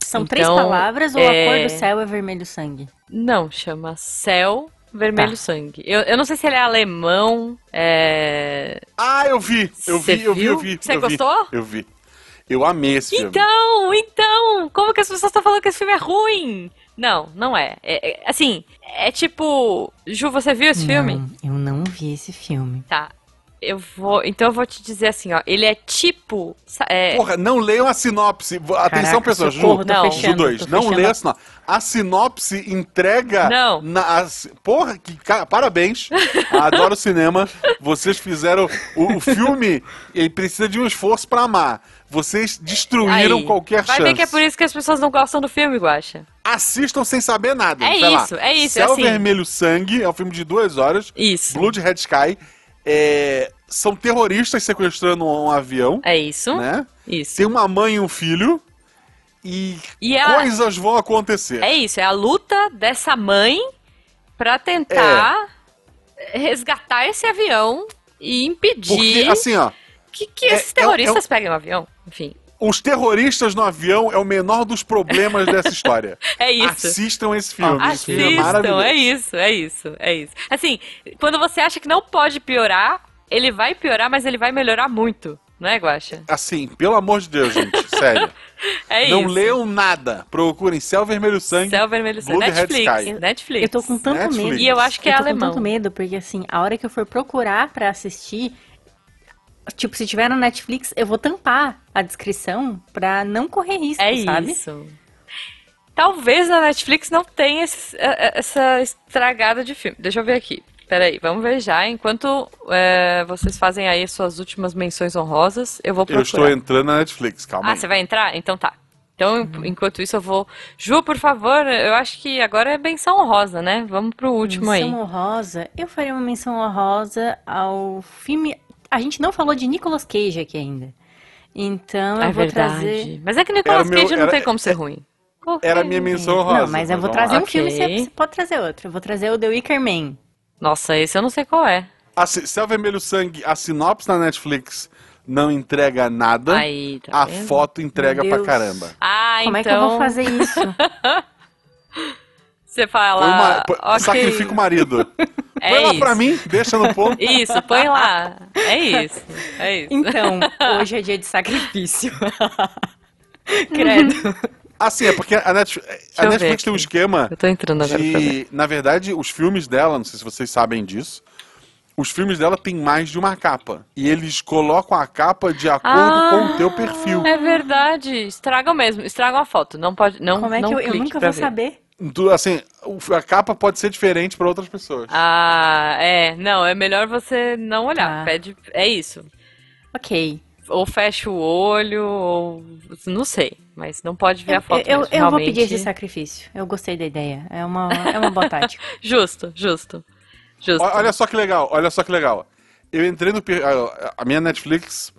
São Então, três palavras ou é- a cor do céu é vermelho sangue? Não, chama Céu Vermelho Tá. Sangue. Eu, eu não sei se ele é alemão. É... Ah, eu vi! Eu Cê vi, eu vi, eu vi. Cê eu vi, gostou? Eu vi. Eu amei esse filme. Então, então, como que as pessoas estão falando que esse filme é ruim? Não, não é. É- é- assim, é tipo. Ju, você viu esse filme? Não, eu não vi esse filme. Tá. Eu vou. Então eu vou te dizer assim, ó. Ele é tipo. É, Porra, não leiam a sinopse. Atenção, Caraca, pessoas. Ju, Não. Ju fechando, 2, tô não fechando leia a- a sinopse. A sinopse entrega. Não. Na, as- porra, que ca- parabéns. Adoro cinema. Vocês fizeram. O, o filme ele precisa de um esforço pra amar. Vocês destruíram aí. qualquer Vai chance. ver que é por isso que as pessoas não gostam do filme, Guaxa. Assistam sem saber nada. É Sei lá. isso, é isso, Céu assim. Vermelho Sangue é um filme de duas horas. Isso. Blood Red Sky. É, são terroristas sequestrando um avião, É isso. né? Isso. Tem uma mãe e um filho. E, E a- coisas vão acontecer. É isso, é a luta dessa mãe pra tentar resgatar esse avião e impedir Porque, assim, ó, que, que é- esses é um- terroristas peguem o avião. Enfim, os terroristas no avião é o menor dos problemas dessa história. é isso. Assistam esse filme. Esse filme é Assistam, maravilhoso. é isso, é isso, é isso. Assim, quando você acha que não pode piorar, ele vai piorar, mas ele vai melhorar muito, não é, Guaxa? Assim, pelo amor de Deus, gente, sério. É não isso. leiam nada. Procurem Céu Vermelho Sangue. Céu Vermelho Sangue. Blood Netflix. Netflix. Eu tô com tanto Netflix. medo. E eu acho que é eu tô alemão. com tanto medo, porque assim, a hora que eu for procurar pra assistir, tipo, se tiver no Netflix, eu vou tampar a descrição pra não correr risco, É sabe? isso. Talvez na Netflix não tenha esse- é- é- essa estragada de filme. Deixa eu ver aqui. Peraí, vamos ver já. Enquanto é, vocês fazem aí suas últimas menções honrosas, eu vou Eu procurar. estou entrando na Netflix, calma Ah, aí. você vai entrar? Então tá. Então, enquanto isso, eu vou. Ju, por favor, eu acho que agora é benção honrosa, né? Vamos pro último aí. Menção honrosa, eu faria uma menção honrosa ao filme. A gente não falou de Nicolas Cage aqui ainda. Então eu É vou verdade. trazer. Mas é que Nicolas meu- Cage não era- tem como ser ruim. Era a minha menção honrosa. Não, mas eu vou trazer lá. um filme, você, você pode trazer outro. Eu vou trazer o The Wicker Man. Nossa, esse eu não sei qual é. A C- Céu Vermelho Sangue, a sinopse na Netflix não entrega nada. Aí, tá a vendo? foto entrega pra caramba. Ah, Como então. é que eu vou fazer isso? Você fala. uma- põe- ok, Sacrifica o marido. é Põe lá isso. pra mim, deixa no ponto. Isso, põe lá. É isso. É isso. Então, hoje é dia de sacrifício. Credo. Assim, é porque a, Netf- a eu ver Netflix tem um esquema Eu tô entrando agora de. Na verdade, os filmes dela, não sei se vocês sabem disso. Os filmes dela têm mais de uma capa. E eles colocam a capa de acordo Ah, com o teu perfil. É verdade. Estragam mesmo. Estragam a foto. Não pode. Não, Como é não que eu, eu nunca vou ver. saber? Tu, assim, o- a capa pode ser diferente pra outras pessoas. Ah, é. Não, é melhor você não olhar. Tá. Pede. É isso. Ok. ou fecha o olho, ou. Não sei. Mas não pode ver Eu, a foto. eu, eu vou pedir esse sacrifício. Eu gostei da ideia. É uma, é uma boa tática. Justo, justo. Justo. Ó, Olha só que legal, olha só que legal. Eu entrei no. A, a minha Netflix.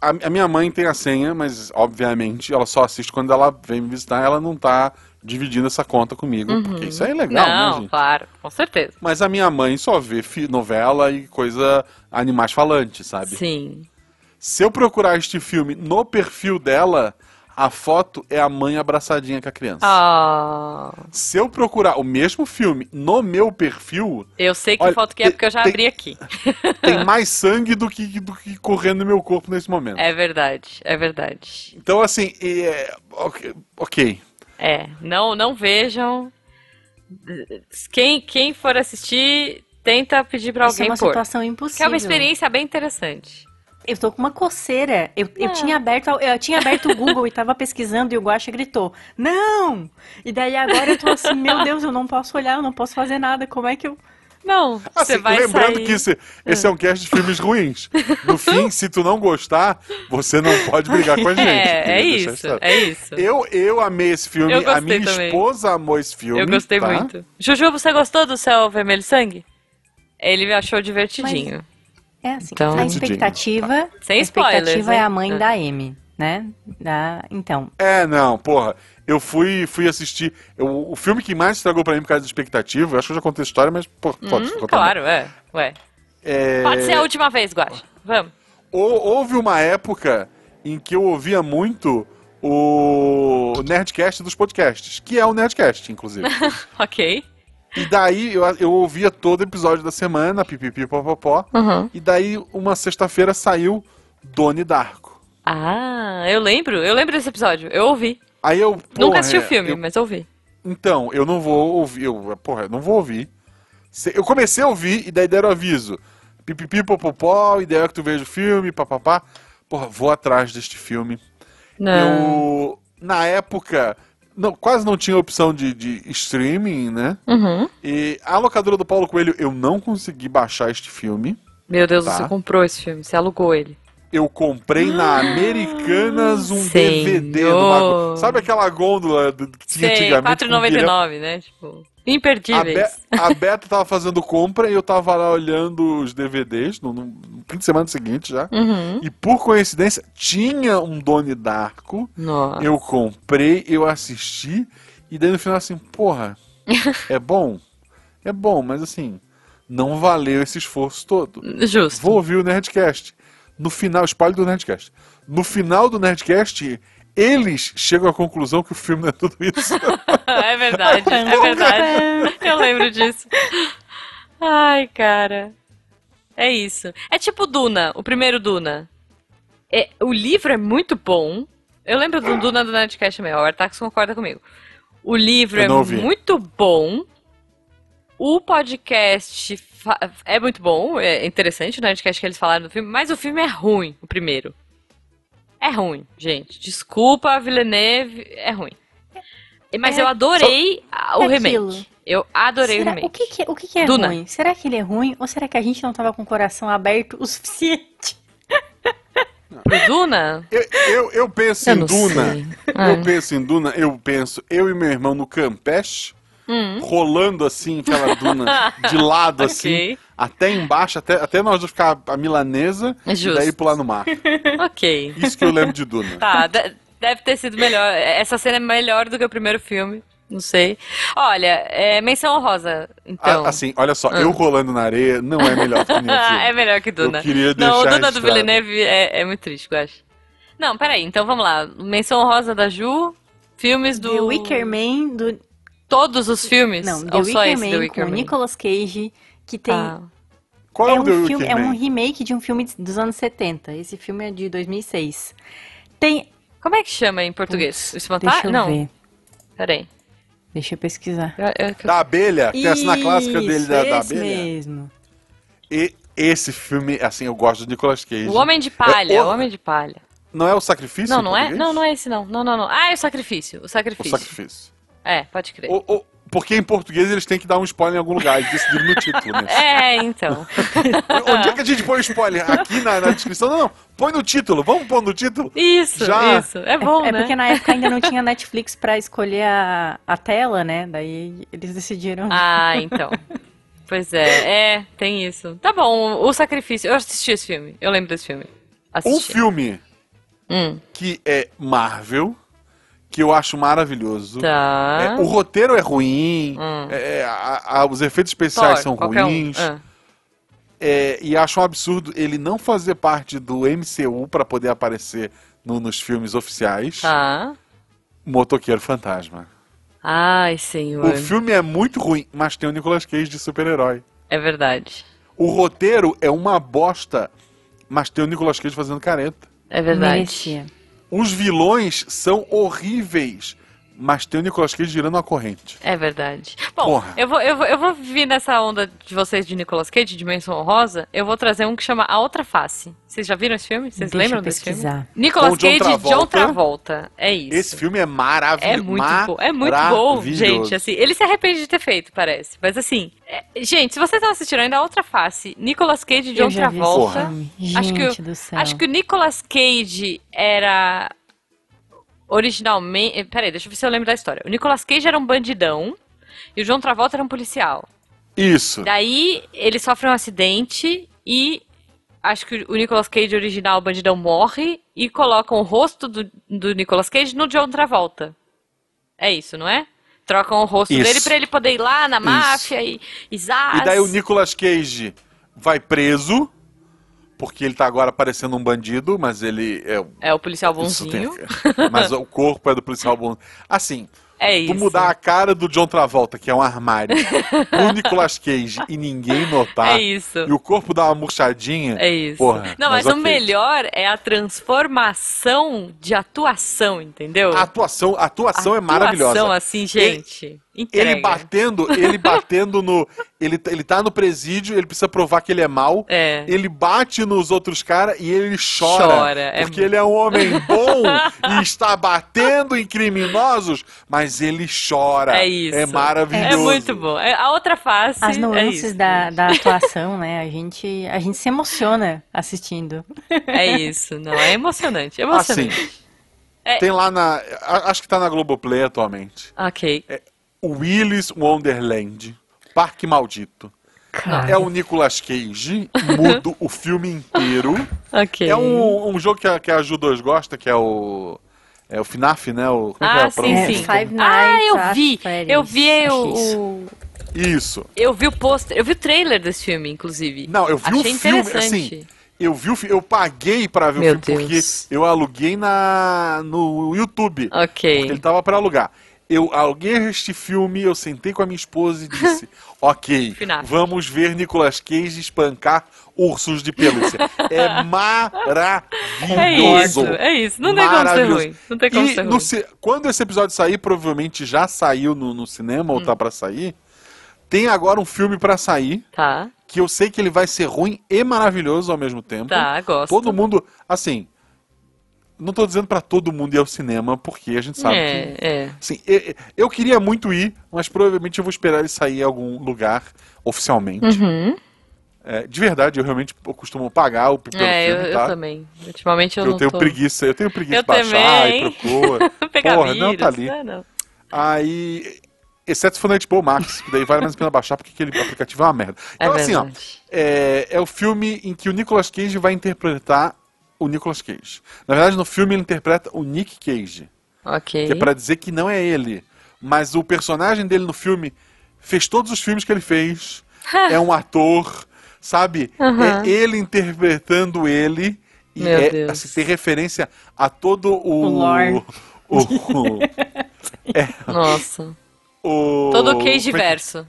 A, a minha mãe tem a senha, mas obviamente ela só assiste quando ela vem me visitar. Ela não tá dividindo essa conta comigo, porque isso é ilegal, né, Uhum. não, gente? claro, com certeza. Mas a minha mãe só vê novela e coisa animais falantes, sabe? Sim. Se eu procurar este filme no perfil dela, a foto é a mãe abraçadinha com a criança. Ah, Se eu procurar o mesmo filme no meu perfil, eu sei que Olha, foto que é porque eu já tem- abri aqui. tem mais sangue do que, do que correndo no meu corpo nesse momento. É verdade, é verdade. Então, assim, é, ok. ok. É, não, não vejam. Quem, quem for assistir, tenta pedir pra Isso é alguém uma pôr. situação Que impossível. é uma experiência bem interessante. Eu tô com uma coceira. Eu, eu Ah. tinha aberto, eu tinha aberto o Google e tava pesquisando e o Guaxa gritou: Não! E daí agora eu tô assim, meu Deus, eu não posso olhar, eu não posso fazer nada. Como é que eu. Não, você Assim, vai lembrando sair... que esse, esse é um cast de filmes ruins. No fim, se tu não gostar, você não pode brigar com a gente. É, é isso, é isso. Eu, eu amei esse filme, Eu a minha também. esposa amou esse filme. Eu gostei tá? muito. Juju, você gostou do Céu Vermelho Sangue? Ele achou divertidinho. É assim, Então- a expectativa. Sem a expectativa spoilers, é a mãe É. da M, né? Da, então. É, não, porra. Eu fui, fui assistir. eu- o filme que mais estragou pra mim por causa da expectativa, eu acho que eu já contei a história, mas pô, pode Hum, contar. claro, é. Ué. É, Pode ser a última vez, Guacha. Vamos. hou- Houve uma época em que eu ouvia muito o Nerdcast dos podcasts, que é o Nerdcast, inclusive. Ok. E daí eu, eu ouvia todo episódio da semana, pipipi, popopó. Uhum. E daí, uma sexta-feira, saiu Doni Darko. Ah, eu lembro. Eu lembro desse episódio. Eu ouvi. Aí eu. Nunca porra, assisti o filme, eu- mas ouvi. Então, eu não vou ouvir. Eu, porra, eu não vou ouvir. Eu comecei a ouvir e daí deram aviso. Pipipi, popopó, ideia que tu veja o filme, papapá. Porra, vou atrás deste filme. Não. Eu, na época, não, quase não tinha opção de, de streaming, né? Uhum. E a locadora do Paulo Coelho, eu não consegui baixar este filme. Meu Deus, Tá. você comprou esse filme. Você alugou ele. Eu comprei na Americanas um Senhor. DVD. Sabe aquela gôndola do- que tinha Sei, antigamente? com bilhão? R$4,99, né? Tipo, A, Be imperdíveis. a Beta tava fazendo compra e eu tava lá olhando os DVDs no, no fim de semana seguinte já. Uhum. E por coincidência, tinha um Doni Darko. Nossa. Eu comprei, eu assisti. E daí no final assim, porra, é bom? É bom, mas assim, não valeu esse esforço todo. Justo. Vou ouvir o Nerdcast. No final, spoiler do Nerdcast. No final do Nerdcast, eles chegam à conclusão que o filme não é tudo isso. É verdade, é verdade. Eu lembro disso. Ai, cara. É isso. É tipo Duna, o primeiro Duna. É, o livro é muito bom. Eu lembro do Duna do Nerdcast mesmo. O Artax concorda comigo. O livro é ouvi. muito bom. O podcast é muito bom. É interessante o Nerdcast que eles falaram do filme. Mas o filme é ruim, o primeiro. É ruim, gente. Desculpa, Villeneuve. É ruim. Mas É, eu adorei a- o é remake. aquilo. Eu adorei Será- o remake. o que, que, o que, que é Duna. ruim? Será que ele é ruim? Ou será que a gente não tava com o coração aberto o suficiente? Pro Duna? Eu, eu, eu penso Eu em Duna. sei. Ah. Eu penso em Duna, eu penso, eu e meu irmão no Campeche, Hum. rolando assim, aquela duna de lado assim, Ok. até embaixo, até, até nós ficar a milanesa É e justo. daí pular no mar. Ok. Isso que eu lembro de Duna. Tá, de- deve ter sido melhor. Essa cena é melhor do que o primeiro filme. Não sei. Olha, é menção honrosa, então. A- Assim, olha só, eu rolando na areia não é melhor que nenhum filme. é melhor que Duna. Eu queria Não, o deixar Duna do. Villeneuve é, é muito triste, eu acho. Não, peraí, então vamos lá. Menção honrosa da Ju, filmes do... The Wicker Man, do... Todos os filmes? Não, The Ou só Wicker esse Man The Wicker com Man? Nicolas Cage, que tem... Ah, Qual é, é, o The um Wicker filme, é um Man? remake de um filme dos anos 70. Esse filme é de 2006. Tem... Como é que chama em português? O Deixa Espantalho? eu Não, ver. peraí. Deixa eu pesquisar. Eu- eu- Da abelha, tem a cena clássica dele Isso, da, da abelha. mesmo. E esse filme, assim, eu gosto do Nicolas Cage. O Homem de Palha, É, o Homem de Palha. Não é o sacrifício? Não, não é? Não, não é esse não. Não, não, não. Ah, é o sacrifício. O O sacrifício. É, pode crer. O- o- Porque em português eles têm que dar um spoiler em algum lugar, eles decidiram no título mesmo. É, então. Onde é que a gente põe o spoiler? Aqui na, na descrição? Não, não. Põe no título. Vamos pôr no título? Isso, Já. isso. É bom, é né? porque na época ainda não tinha Netflix pra escolher a, a tela, né? Daí eles decidiram. Ah, então. Pois é, é, tem isso. Tá bom, o sacrifício. Eu assisti esse filme. Eu lembro desse filme. Um Assisti. filme Hum, que é Marvel, que eu acho maravilhoso. tá. É, o roteiro é ruim, Hum. é, a- a- os efeitos especiais Thor, são qualquer um. ruins. Ah. é, e acho um absurdo ele não fazer parte do MCU pra poder aparecer no- nos filmes oficiais. Tá. Motoqueiro Fantasma. Ai, senhor. O filme é muito ruim, mas tem o Nicolas Cage de super-herói. É verdade. O roteiro é uma bosta, mas tem o Nicolas Cage fazendo careta. É verdade. Merecia. Os vilões são horríveis, mas tem o Nicolas Cage girando uma corrente. É verdade. Bom, Porra. eu vou, eu, vou, eu vou vir nessa onda de vocês de Nicolas Cage, de Dimensão Honrosa. Eu vou trazer um que chama A Outra Face. Vocês já viram esse filme? Vocês Deixa lembram desse filme? Nicolas Cage e John Travolta. Travolta. É isso. Esse filme é maravilhoso. É muito bom. É muito bom, gente. Assim, ele se arrepende de ter feito, parece. Mas assim, é- gente, se vocês não assistiram ainda a outra face, Nicolas Cage e John eu já vi esse Travolta. filme. Acho que, Gente o- do céu. acho que o Nicolas Cage era originalmente. eh, Peraí, deixa eu ver se eu lembro da história. O Nicolas Cage era um bandidão e o John Travolta era um policial. Isso. Daí ele sofre um acidente e acho que o Nicolas Cage original, o bandidão, morre e colocam o rosto do, do Nicolas Cage no John Travolta. É isso, não é? Trocam o rosto Isso. dele pra ele poder ir lá na máfia e, e zaz. E daí o Nicolas Cage vai preso, porque ele tá agora parecendo um bandido, mas ele é. É o policial isso tem- bonzinho. mas o corpo é do policial bom. Assim, É isso. tu mudar a cara do John Travolta, que é um armário, pro Nicolas Cage e ninguém notar. É isso. E o corpo dá uma murchadinha. É isso. Porra, não, mas, o ok. melhor é a transformação de atuação, entendeu? A atuação, a atuação é Atuação, maravilhosa. assim, gente. Ele entrega. batendo, ele batendo no. Ele, ele tá no presídio, ele precisa provar que ele é mau. É. Ele bate nos outros caras e ele chora. Chora, é porque ele é um homem bom e está batendo em criminosos, mas ele chora. É isso. É maravilhoso. É muito bom. É, A outra face. As é nuances isso. da, da atuação, né? A gente, a gente se emociona assistindo. É isso, não, é emocionante, emocionante. Assim, É. tem lá na. Acho que tá na Globoplay atualmente. Ok. O Willis Wonderland, Parque Maldito. Cara. É o Nicolas Cage, mudo o filme inteiro. Ok. É um, um jogo que a, que a Ju 2 gosta, que é o. É o FNAF, né? O, como é que é Ah, a sim? É, sim. Five Ah, Nights eu at vi. Eu vi o, é isso. Eu vi o pôster. Eu vi o trailer desse filme, inclusive. Não, eu vi Achei o filme, assim. Eu vi o fi- eu paguei pra ver Meu o filme Deus. porque eu aluguei na no YouTube. Ok. Porque ele tava pra alugar. Eu aluguei este filme, eu sentei com a minha esposa e disse: Ok, vamos ver Nicolas Cage espancar ursos de pelúcia. É É maravilhoso. isso, é isso. Não tem como ser ruim. Não tem como E ser ruim. quando esse episódio sair, provavelmente já saiu no, no cinema Hum. ou tá pra sair. Tem agora um filme pra sair Tá, que eu sei que ele vai ser ruim e maravilhoso ao mesmo tempo. tá, gosto. Todo mundo, assim, não tô dizendo pra todo mundo ir ao cinema, porque a gente sabe é, que é. assim, eu, eu queria muito ir, mas provavelmente eu vou esperar ele sair em algum lugar oficialmente. Uhum. É, de verdade, eu realmente eu costumo pagar o pelo É, eu, filme, eu tá? também. Ultimamente eu, eu não tenho tô... preguiça, eu tenho preguiça Eu de baixar também. e procura. Porra, vírus, não, tá ali. né, não. Aí, exceto se for na HBO Max, que daí vale mais a pena baixar porque aquele aplicativo é uma merda. É Então, assim, ó, é, é o filme em que o Nicolas Cage vai interpretar o Nicolas Cage. Na verdade, no filme ele interpreta o Nick Cage, Ok. que é pra dizer que não é ele. Mas o personagem dele no filme fez todos os filmes que ele fez. é um ator, sabe? Aham. É ele interpretando ele. E Meu é, Deus. assim, tem referência a todo o. O lore. o- o- Nossa. o- Todo o é Cage que- verso.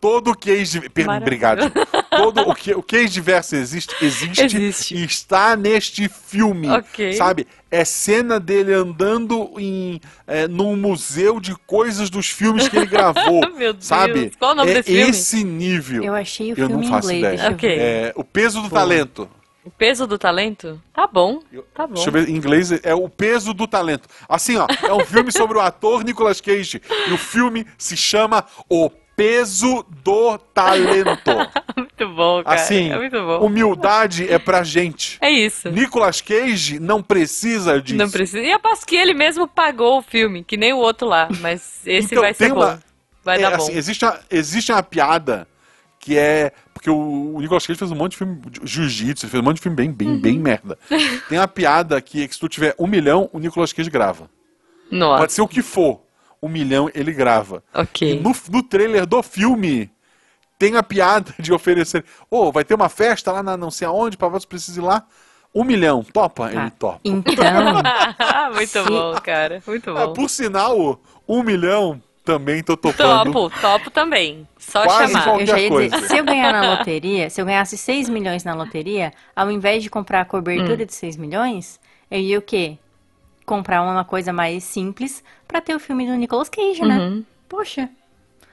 Todo o Cage. per- Maravilhoso. Obrigado. Todo o, que, o Cage verso existe, existe, Existe. e está neste filme. Ok. Sabe? É cena dele andando em, é, num museu de coisas dos filmes que ele gravou. Meu Deus. Sabe? Qual o nome é desse filme? esse nível. Eu achei o Eu filme não em faço inglês. ideia. Deixa eu Ok. ver. É, o peso do talento. O peso do talento? Tá bom. Tá bom. Deixa eu ver, em inglês é o peso do talento. Assim, ó, é um filme sobre o ator Nicolas Cage. E o filme se chama O Peso do Talento. muito bom, cara. Assim, é muito bom. humildade é pra gente. É isso. Nicolas Cage não precisa disso. Não precisa. E aposto que ele mesmo pagou o filme, que nem o outro lá. Mas esse Então, vai ser bom. uma- Vai É, dar bom. assim, existe, uma, existe uma piada que é. Porque o, o Nicolas Cage fez um monte de filme de jiu-jitsu, fez um monte de filme bem, bem, Uhum. bem merda. Tem uma piada que, que se tu tiver um milhão, o Nicolas Cage grava. Nossa. Pode ser o que for. Um milhão ele grava. Ok. E no, no trailer do filme tem a piada de oferecer. Ô, vai ter uma festa lá na não sei aonde, pra você precisa ir lá. Um milhão, topa? Tá. Ele topa. Então, muito bom, cara. Muito Ah, bom. por sinal, um milhão também tô topando. Topo, topo também. Só Quase chamar. qualquer eu já ia dizer, coisa. se eu ganhar na loteria, se eu ganhasse 6 milhões na loteria, ao invés de comprar a Hum. cobertura de 6 milhões, eu ia o quê? Comprar uma coisa mais simples pra ter o filme do Nicolas Cage, né? Uhum. Poxa.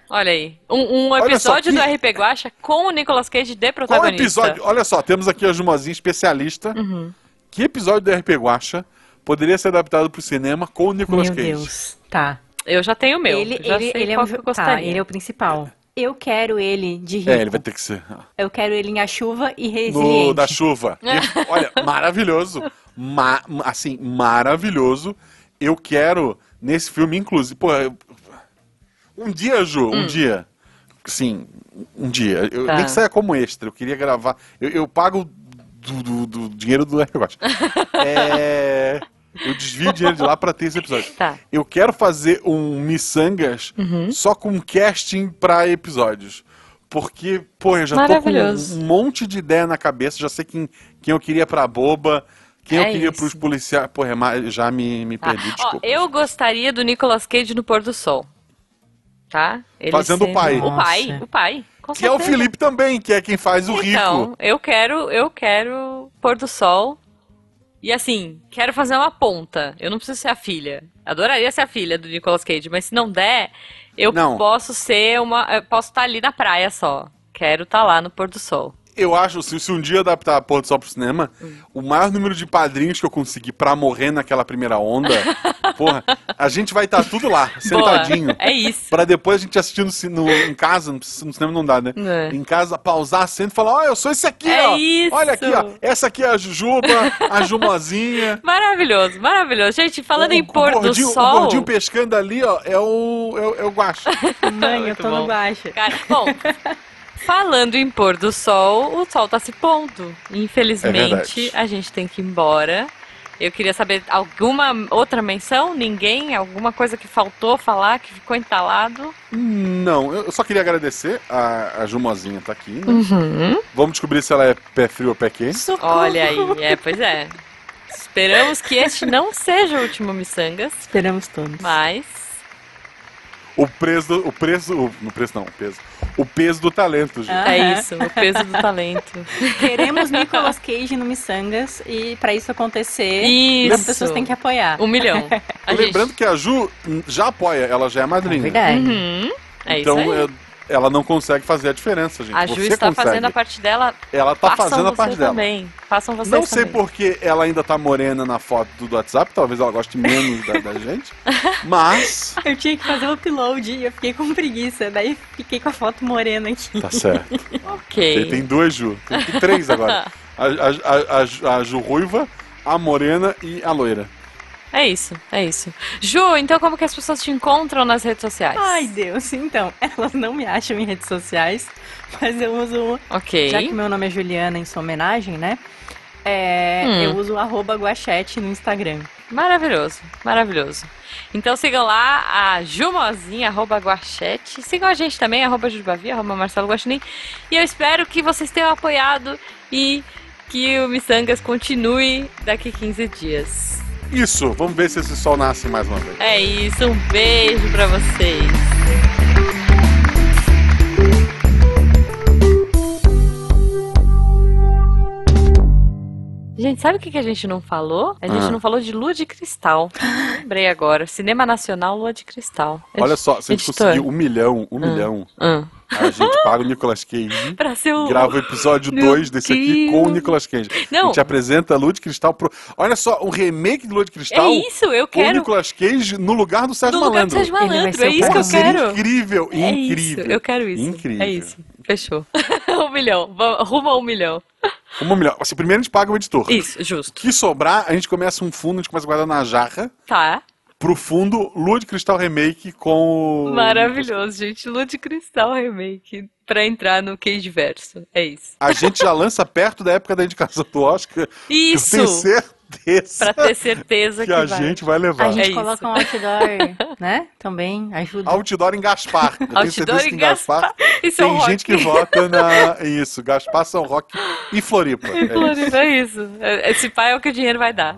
Olha aí. Um, um episódio que- do RP Guacha com o Nicolas Cage de Qual protagonista. episódio? Olha só, temos aqui a Jumozinha especialista. Uhum. Que episódio do RP Guacha poderia ser adaptado pro cinema com o Nicolas Meu Cage? Deus. Tá. Eu já tenho o meu. ele já ele, sei ele é qual um que eu tá, gostaria. ele é o principal. Eu quero ele de rico. É, ele vai ter que ser. Eu quero ele em A Chuva e No Resiliente. da chuva. E, olha, maravilhoso. Ma- assim, maravilhoso. Eu quero, nesse filme, inclusive. Pô, um dia, Ju, um dia. Sim, um dia. Eu, Tá. Nem que saia como extra. Eu queria gravar. Eu, eu pago do, do- do dinheiro do Guacha. É. Eu desvio dinheiro de lá pra ter esse episódio. Tá. Eu quero fazer um Missangas Uhum. só com casting pra episódios. Porque, pô, eu já tô com um monte de ideia na cabeça, já sei quem, quem eu queria pra boba, quem É eu queria isso. pros policiais. Pô, é já me, me Tá. perdi, Ó, desculpa. eu gostaria do Nicolas Cage no pôr do sol. Tá? Ele Fazendo o sendo- pai. O pai, Nossa. o pai. Com Que é o certeza. Felipe também, que é quem faz o Então, rico. eu quero, eu quero pôr do sol. E assim, quero fazer uma ponta. Eu não preciso ser a filha. Adoraria ser a filha do Nicolas Cage, mas se não der, eu Não. posso ser uma, posso estar ali na praia só. Quero estar lá no pôr do sol. Eu acho, se, se um dia adaptar a Porra do Sol pro cinema, Hum. o maior número de padrinhos que eu conseguir pra morrer naquela primeira onda, porra, a gente vai estar tudo lá, sentadinho. Boa. É isso. Pra depois a gente assistir no, no- em casa, no, ci- no cinema não dá, né? É. Em casa, pausar a cena e falar, ó, eu sou esse aqui, É ó. isso. Olha aqui, ó. Essa aqui é a Jujuba, a Jumozinha. Maravilhoso, maravilhoso. Gente, falando o, em pôr do sol. O gordinho pescando ali, ó, é o, é o, é o guacho. Mãe, eu tô bom. no guacha. Cara, bom, falando em pôr do sol, o sol tá se pondo. É Infelizmente, verdade. a gente tem que ir embora. Eu queria saber alguma outra menção? Ninguém? Alguma coisa que faltou falar, que ficou entalado? Não, eu só queria agradecer. A, a Jumozinha tá aqui, né? Uhum. Vamos descobrir se ela é pé frio ou pé quente. Socorro. Olha aí, é, pois é. Esperamos que este não seja o último Missangas, Esperamos todos. mas. O preço, do- o preço, o, no preço não, o peso. O peso do talento, gente. Ah. É isso, o peso do talento. Queremos Nicolas Cage no Missangas e pra isso acontecer, Isso. as pessoas têm que apoiar. Um milhão. A gente- Lembrando que a Ju já apoia, ela já é É madrinha. verdade. Uhum, é então isso aí. é- ela não consegue fazer a diferença, gente. A Ju Você está consegue. fazendo a parte dela. Ela tá Façam fazendo a parte dela. também. Façam vocês Não sei também. porque ela ainda tá morena na foto do WhatsApp, talvez ela goste menos da, da gente. Mas. Eu tinha que fazer o upload e eu fiquei com preguiça. Daí fiquei com a foto morena aqui. Tá certo. Ok. Tem, tem duas Ju. Tem, três agora. A, a, a, a a Ju Ruiva, a Morena e a Loira. É isso, é isso. Ju, então como que as pessoas te encontram nas redes sociais? Ai, Deus. Então, elas não me acham em redes sociais, mas eu uso. Ok. Já que meu nome é Juliana em sua homenagem, né? É, Hum. Eu uso arroba guachete no Instagram. Maravilhoso, maravilhoso. Então sigam lá a Jumozinha, arroba Guachete. Sigam a gente também, arroba Jubavi, arroba Marcelo Guaxinim. E eu espero que vocês tenham apoiado e que o Missangas continue daqui 15 dias. Isso, vamos ver se esse sol nasce mais uma vez. É isso, um beijo pra vocês. Gente, sabe o que, que a gente não falou? A gente Ah. não falou de Lua de Cristal. Lembrei agora. Cinema Nacional Lua de Cristal. Olha só, se a gente Editor. conseguir um milhão, um milhão, Ah. a gente paga o Nicolas Cage. Pra ser o. Grava o episódio Meu 2 desse aqui com o Nicolas Cage. A Não. gente apresenta Lua de Cristal pro. Olha só, um remake de Lua de É Cristal isso, eu com o quero. Nicolas Cage no lugar do Sérgio No lugar do Malandro. Sérgio Malandro. É o isso que eu quero. incrível, É incrível. isso, eu quero isso. Incrível. É isso. Fechou. um milhão. Vamos- Rumo a um milhão. Uma milhão. Assim, primeiro a gente paga o editor. Isso, justo. que sobrar, a gente começa um fundo, a gente começa a guardar na jarra. Tá. Pro fundo, Lua de Cristal Remake com o. Maravilhoso, gente. Lua de Cristal Remake. Pra entrar no Cage Verso. É isso. A gente já lança perto da época da indicação do Oscar. Isso! Eu tenho certeza Pra ter certeza que que, a vai. gente vai levar. A gente É coloca isso. um outdoor, né? Também ajuda. Outdoor em Gaspar. Eu tenho Outdoor certeza que em Gaspar, Gaspar. E São tem Roque. gente que vota na. Isso, Gaspar, São Roque e Floripa. É isso. Floripa, é isso. Esse pai é o que o dinheiro vai dar.